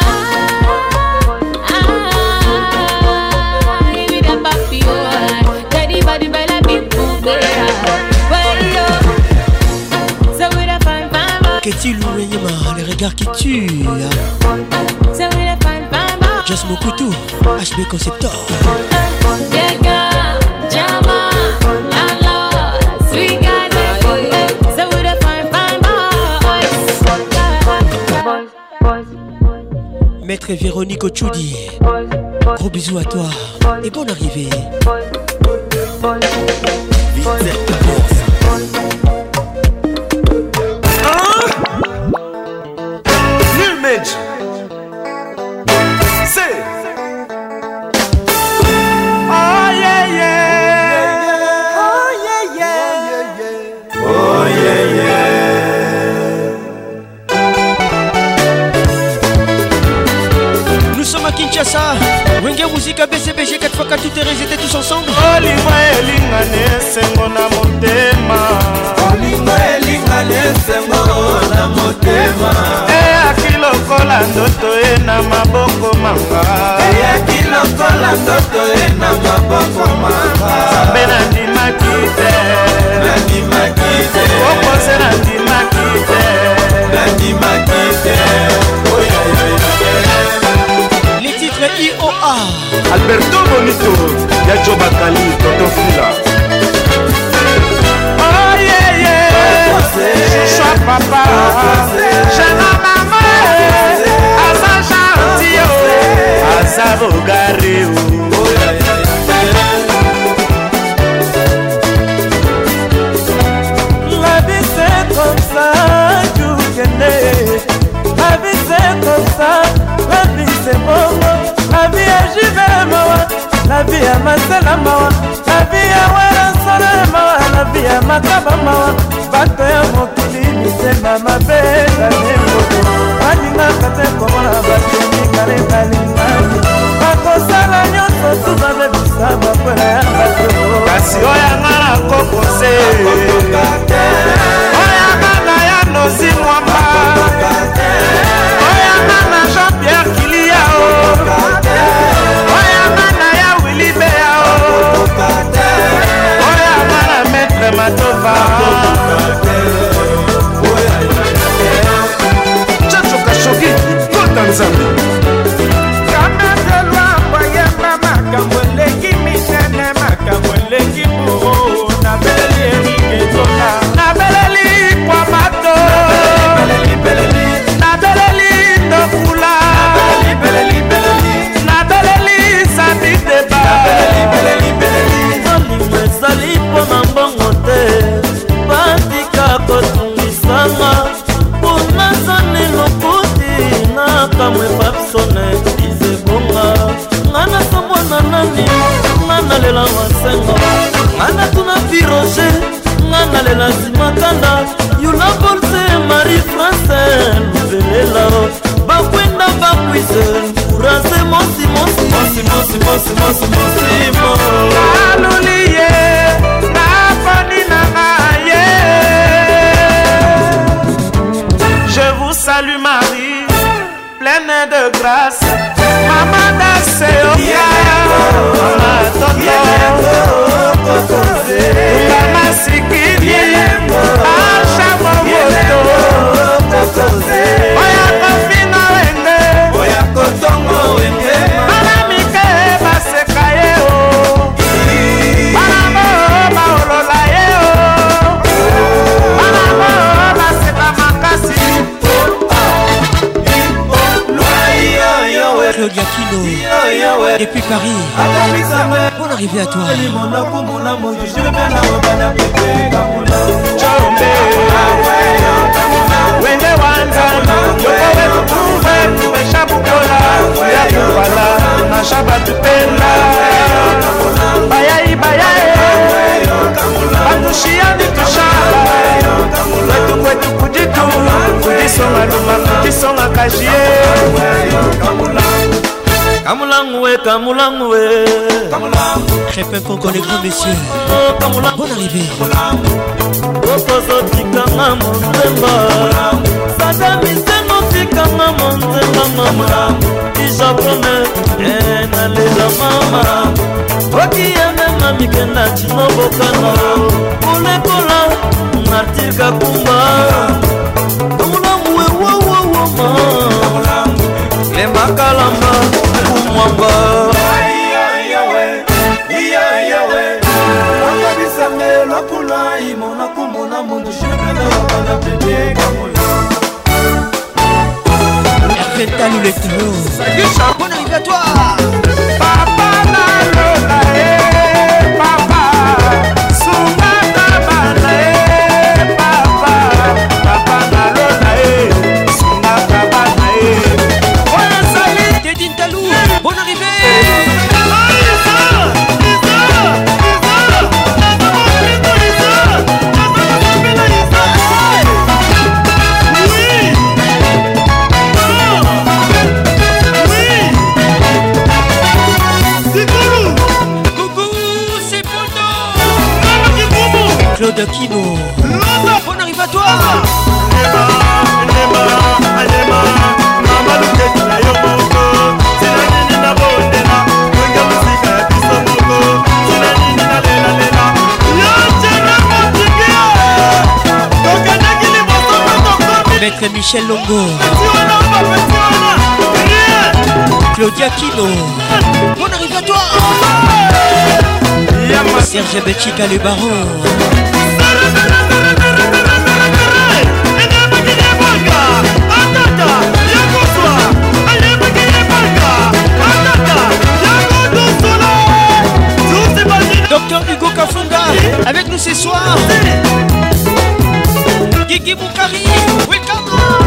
S28: Stylou Yema, les regards qui tuent. Ah. Just Koutou, HB Conceptor. Maître Véronique Ochoudi, gros bisous à toi et bonne arrivée. BCBG 4x4 tout terrain j'étais tous ensemble olingo elingana esengo na motema olingo elingana esengo na motema eyaki lokola ndoto ye na maboko manga eyaki lokola ndoto ye na maboko manga sambe nandimaki te nandimaki te okose nandimaki te nandimaki te alberto bonito ya jo bakali toto fila oh, chwa papa jana mama aza gentil aza bogare o ya jubele mawa la vi ya masela mawa la vi ya wela nsona mawa la vi ya makaba mawa bato ya mokili misema mabe banemoko balingaka te komona batemi kale balinga bakosala nyonso tu babebisa bakwela ya bato kasi oyanga na kokose oyanga na ya nozimwamba matova chacho kashoki kota nzambe
S49: sofi roge nga nalela nsimakanda yulabolse marie france luvelela bakwenda bakwise kurase mosimosimosialulie nafani nanga ye je vous salue marie pleine de grâce mama daseo oh, mama toto
S28: Claude Yakino Depuis Paris Bonne arrivée à toi Chombe ah, wende wa nzambe yokowe tukuve tumesha bukola ya kubala na shabatu penda bayai bayae batushia mitushaba kwetu kwetu kuditu kudisonga luma kudisonga kajie Kamulangwe, Kamulangwe. Très peu pour qu'on les messieurs. Oh, Bonne arrivée.
S49: tikanga monzemba sada misengo tikanga monzemba mama ijapone nalela mama okiyemema mikenda cino bokano kolekola martir kakumba tomulamuwe wowowoma lemakalamba kumwamba
S28: Hervé Talou le Papa de Kino bon à toi Maître Michel Longo Claudia Kino Serge betty le avec nous ce soir. Guigui Boukari, welcome!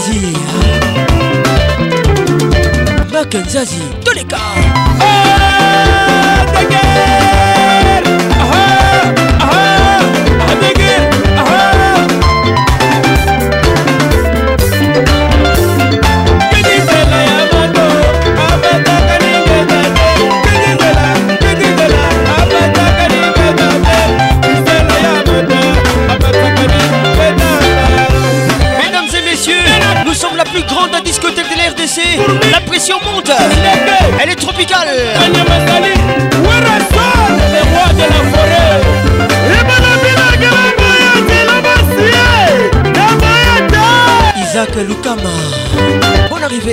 S28: nzazi mak nzazi toleka hey!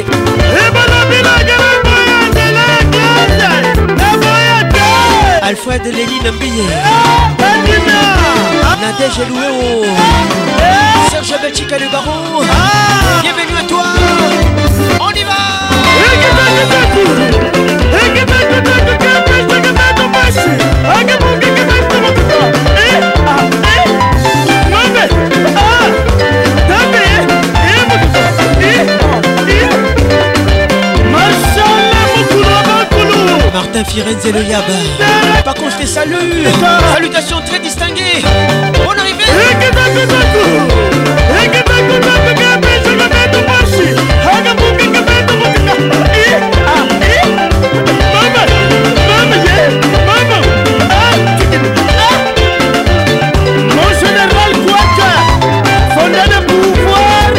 S28: fait. Alfred Lénine Mbiye Nadège Louéo Serge Béchica le baron ah. Bienvenue à toi On y va Nina Firenze et le Yaba. Par contre, je te salue. Salutations très distinguées. Bonne arrivée.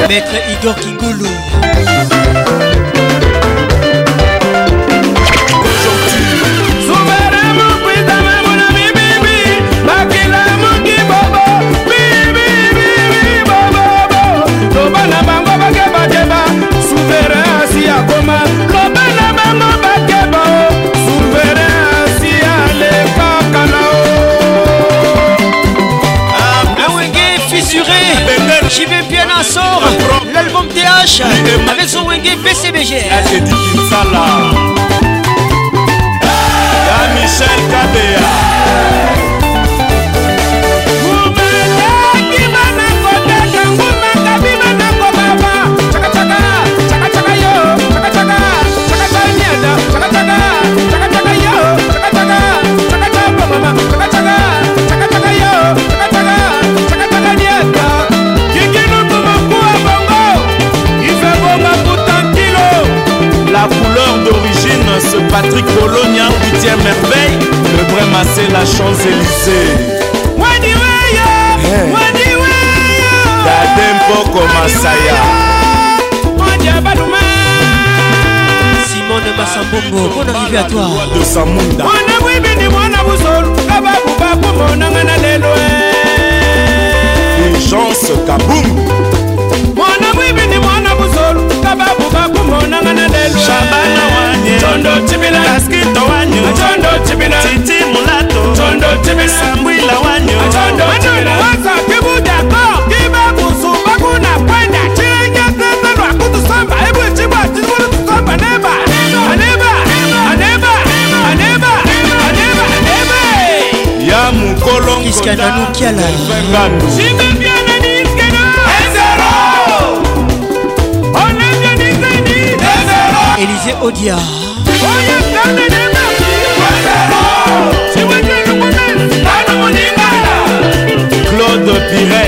S28: Maître Igor Kikoulou H avec son wenge PCBG ah. Michel Kabea
S50: Patrick Polonia, 8e merveille, le Brema c'est la Champs-Élysées. Hey. Tadempoko eh. Masaya.
S28: Simone Massambongo, bonne arrivée à toi. De Samunda.
S50: Bandu.
S28: Élisée Odia.
S50: Claude Piret.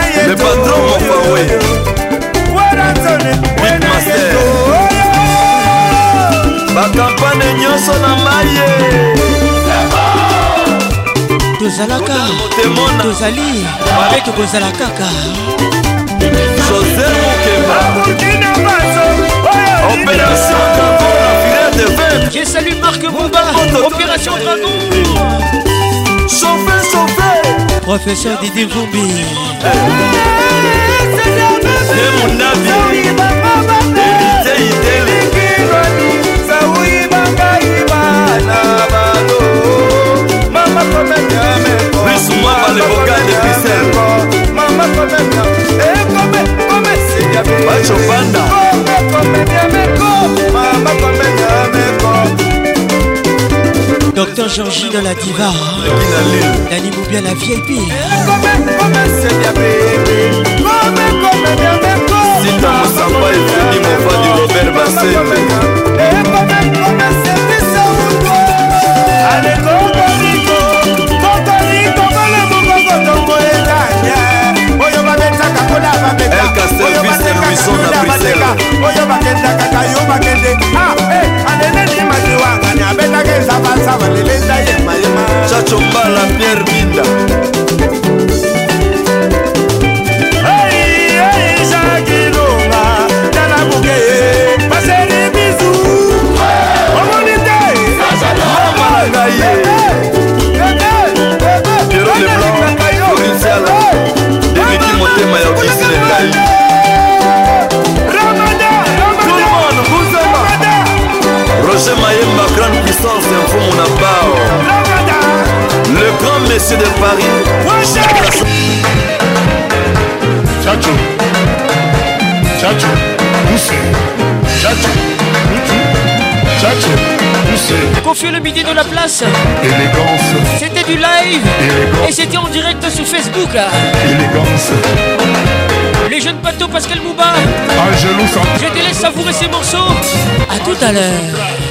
S51: le patron mofawe
S28: witmaster bakampane nyonso na mai tozalaka tozali mpe tokozala kaka josé mokeba oh, opération de vaincre je salue marc bouba opération dragon sauvé sauvé Professeur Didier Vumbi. Eh, c'est mon ami.
S51: Plus-moi par le vocal de Christelle. Maman, quand même, eh, comme, comme, c'est bien. Macho Panda.
S28: Comme, comme, bien, mais comme, maman, comme, bien, mais. Docteur Georgie dans la diva Dani Moubia la VIP
S51: sita mosamba efeli mofadi robert basene oyo bakendaka kayo bakende aneneni ah, eh, wangani abetaka ezabansaba lelenda yemayema chacho mbala pierre binda eizakilunga nanabuke baseri bizu omoni te amanga ye piero leblanc orisiala eleki motema ya okisi na ngai on puissance pas mon oh. Le grand monsieur de Paris Chacho Chacho Poussé Chacho Chacho
S28: Confier le midi de la place.
S51: Élégance.
S28: C'était du live. Et c'était en direct sur Facebook
S51: Élégance.
S28: Les jeunes bateaux Pascal Mouba. Ah,
S51: je
S28: te laisse savourer ces morceaux. À tout à l'heure.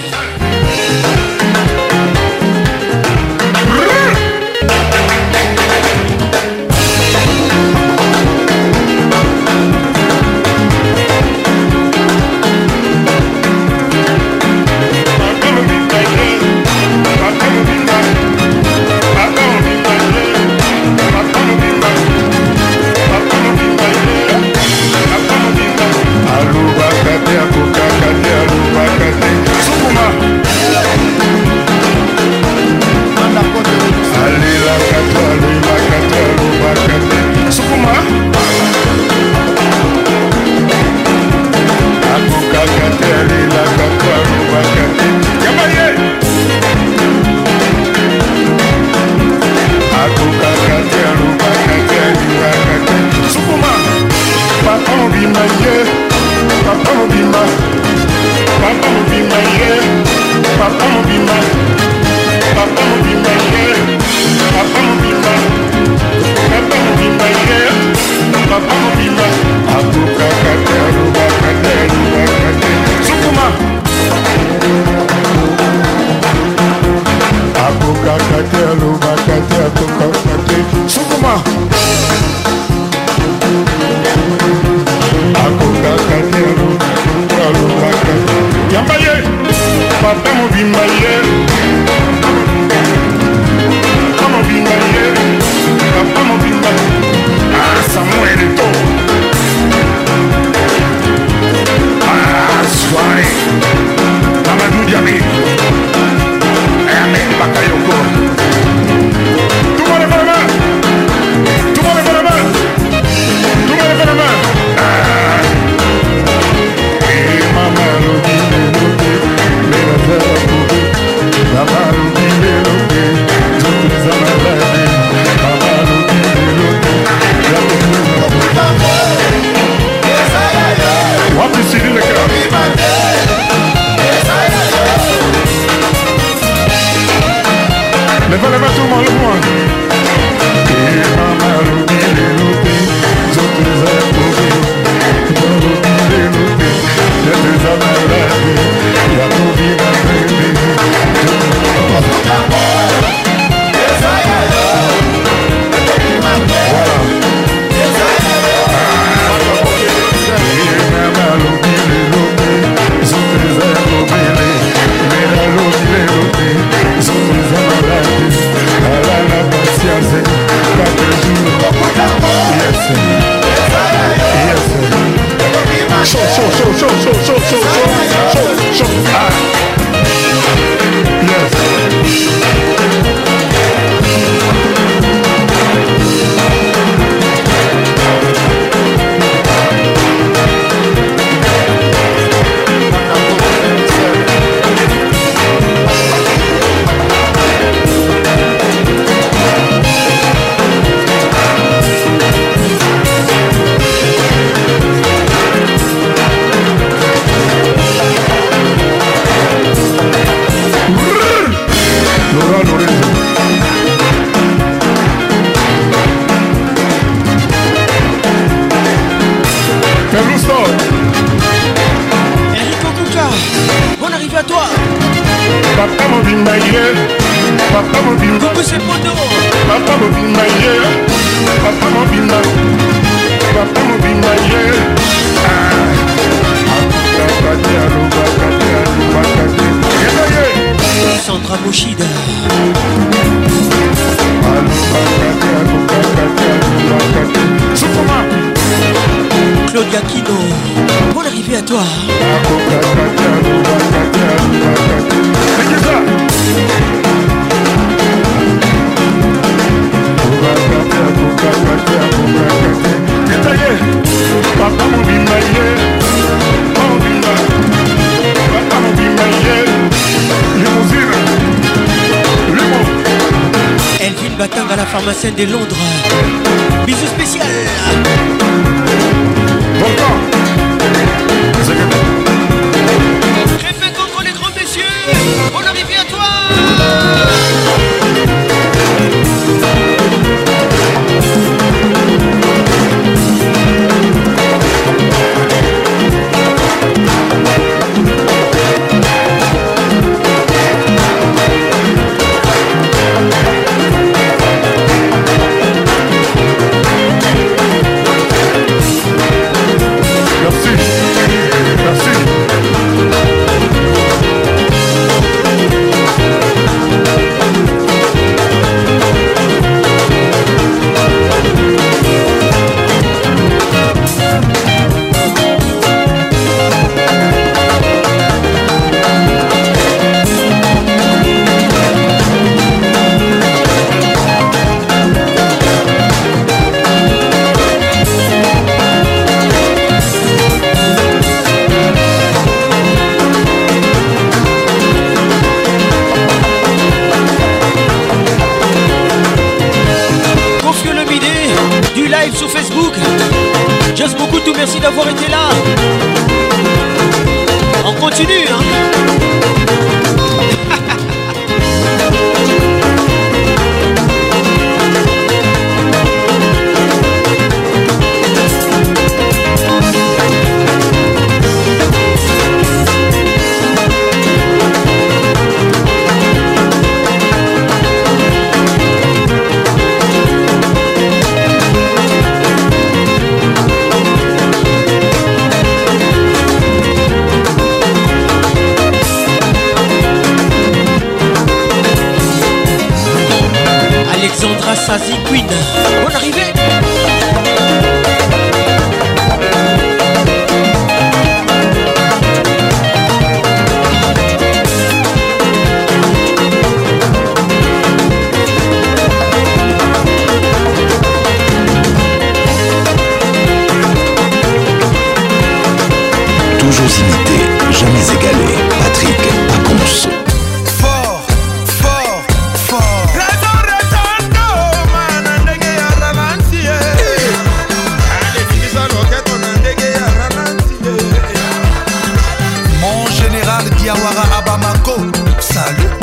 S52: yawara abamako salut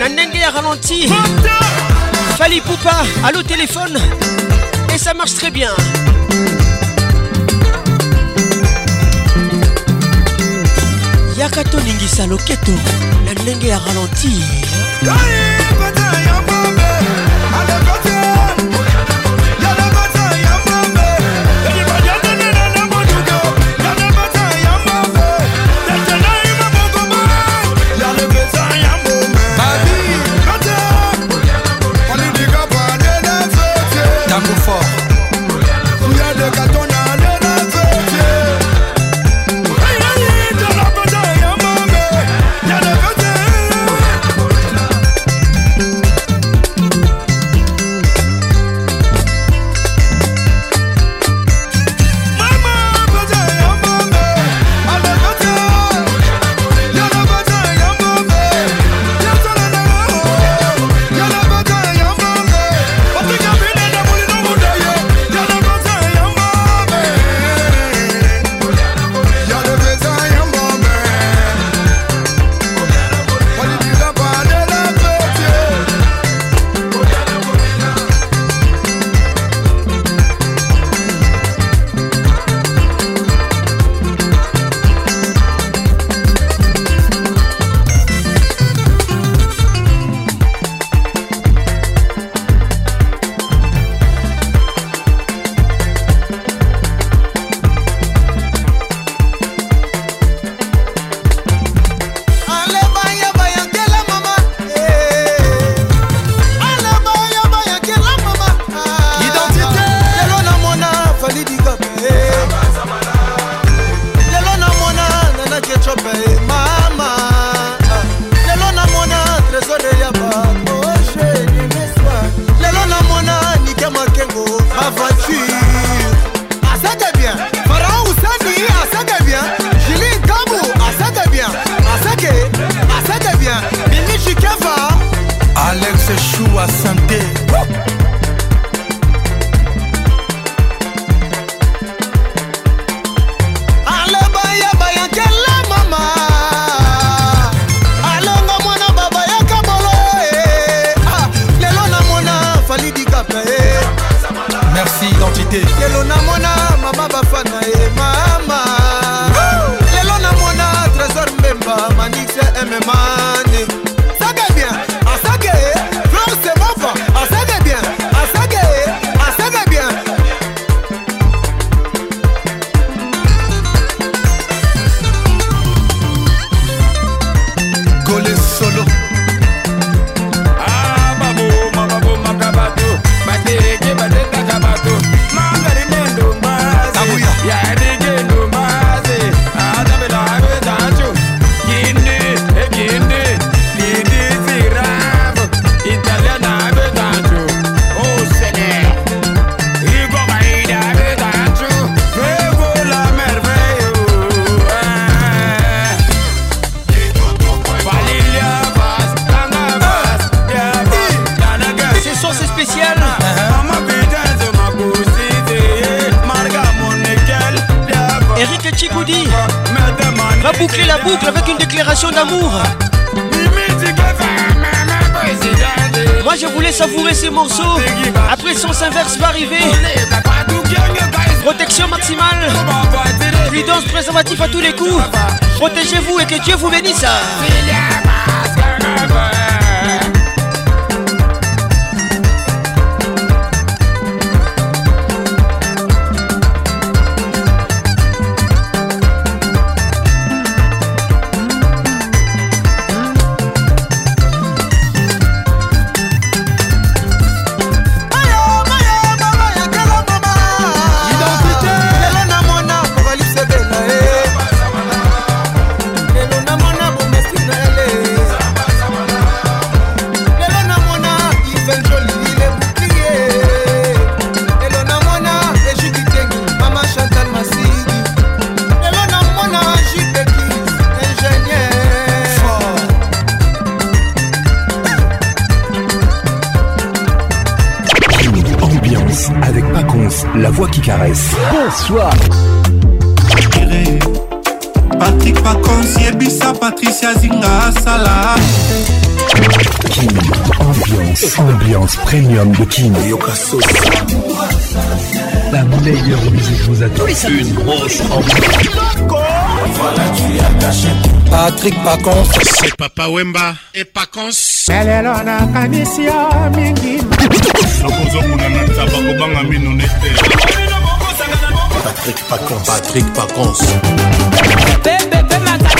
S28: La nengue ralenti Fali Poupa allô téléphone et ça marche très bien Yakato Ningisalo Keto la nengue a ralenti
S53: numéro musique vous attend. Une grosse Patrick Pacons.
S54: C'est Papa Wemba et Pacons. elelo nakanisi yo mingi nakozomona
S55: na taba kobanga mino nete patrik pacons patrik pacons pepepe mata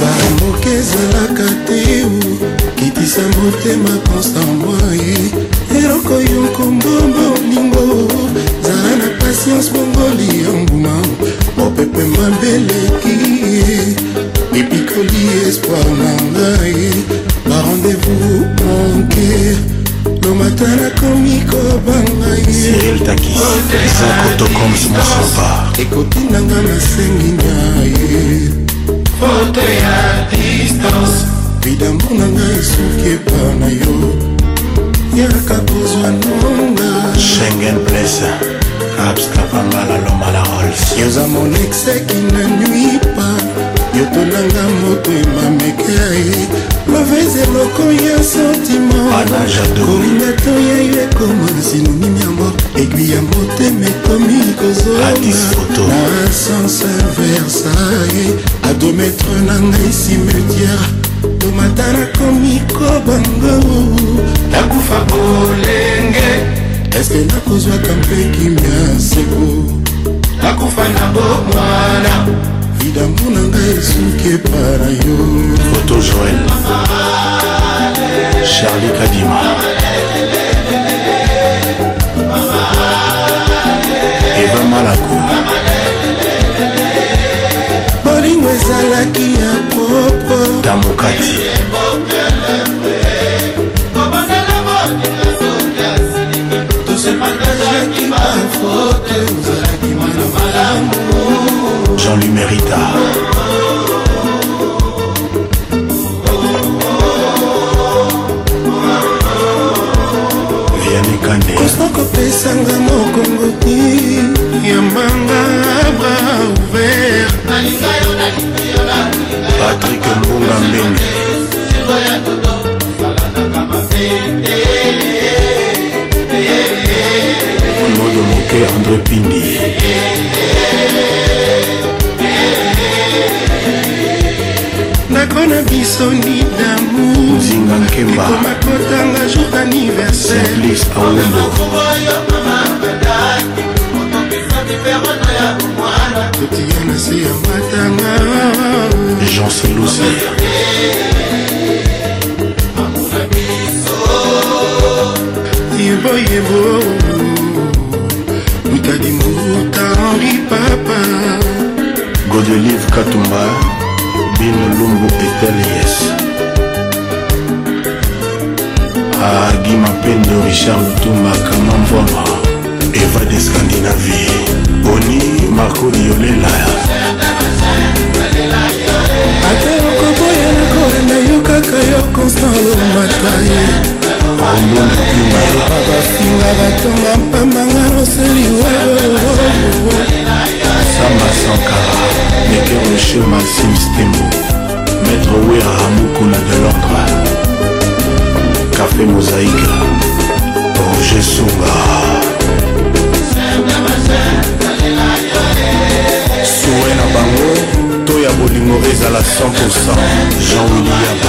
S56: bamboka ezalaka te kitisa motema constant moye eloko yo nkombo bolingo zala na patience bongoli ya mbuma mopepe mabeleki epikoli espoir na ngai barendez-vous monke lomata nakomi kobanga
S57: yeekotinanga nasengi na ye poto ya distance bidambu na ngai soki epa na yo yaka kozwa nonga schengen place abstapangala lomala rols yoza mon exeki na nuit yotonanga moto emamekai mavese eloko ya sentimantkolinga to yayo ekoma sinonimi ya mort egui ya motema
S58: ekomi kozona sans versaille adometre na ngai cimetière tomata nakomi kobango nakufa bolenge eske nakozwaka mpe kimia seko nakufa na bomwana lidamu na ngai esuki
S59: epana yo foto joel charli kadima
S60: eva malako bolingo ezalaki ya popo
S61: tamokati tosemangazaki
S62: bafoto ozalaki mwana malamu on lui
S63: mérita. kosa kopesanga mokongo ti ya manga bra
S64: ouvert patrik mbunga mbenge
S65: nodo moke andré pindi
S66: soni damourkoma kotanga jour d'anniversairetotiya na se ya matanga jean selosi yeboyebo mutadimuta henri
S67: papa godelive katumba bino lumbu etel yes argi mapendo richard lutumba kamamvoma eva de scandinavie boni markoli yolela ate okoboya na korenda yo kaka yo constant lomataye
S68: bafinga batonga mpambanga roseli samba sankara meke roche maxime stembo maître wera hamukuna de londres café mosaïque roger sunga suwe na bango to ya bolingo ezala 100% jean william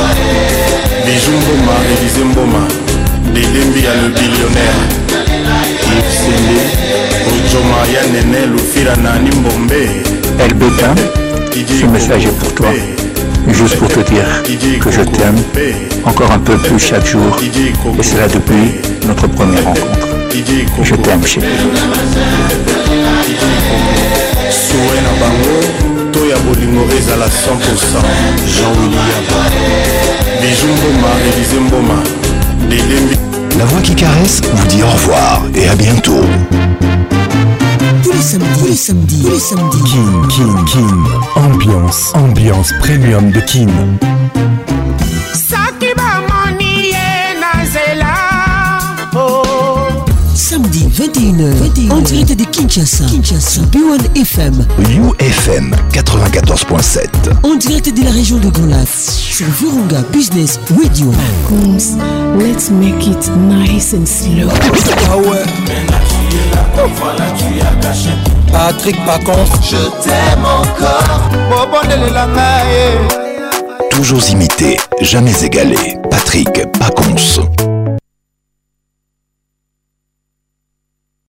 S69: biju mboma elize mboma dedembi ya le billionnaire ivsende El ce message est pour toi, juste pour te dire que je t'aime encore un peu plus chaque jour, et là depuis notre première rencontre. Je t'aime, chérie.
S70: la voix qui caresse vous dit au revoir et à bientôt
S71: les samedis, tous les samedis, tous les samedis. Kin, Kin, Kin. Ambiance, ambiance premium de Kin.
S72: Oh. Samedi 21h, en direct de Kinshasa, Kinshasa, B1 FM,
S73: UFM 94.7, en direct de la région de Golas. sur Virunga Business Radio. Combs, let's make it nice and slow.
S74: Ah ouais. Patrick Pacon. Je t'aime encore.
S75: Toujours imité, jamais égalé. Patrick Pacons.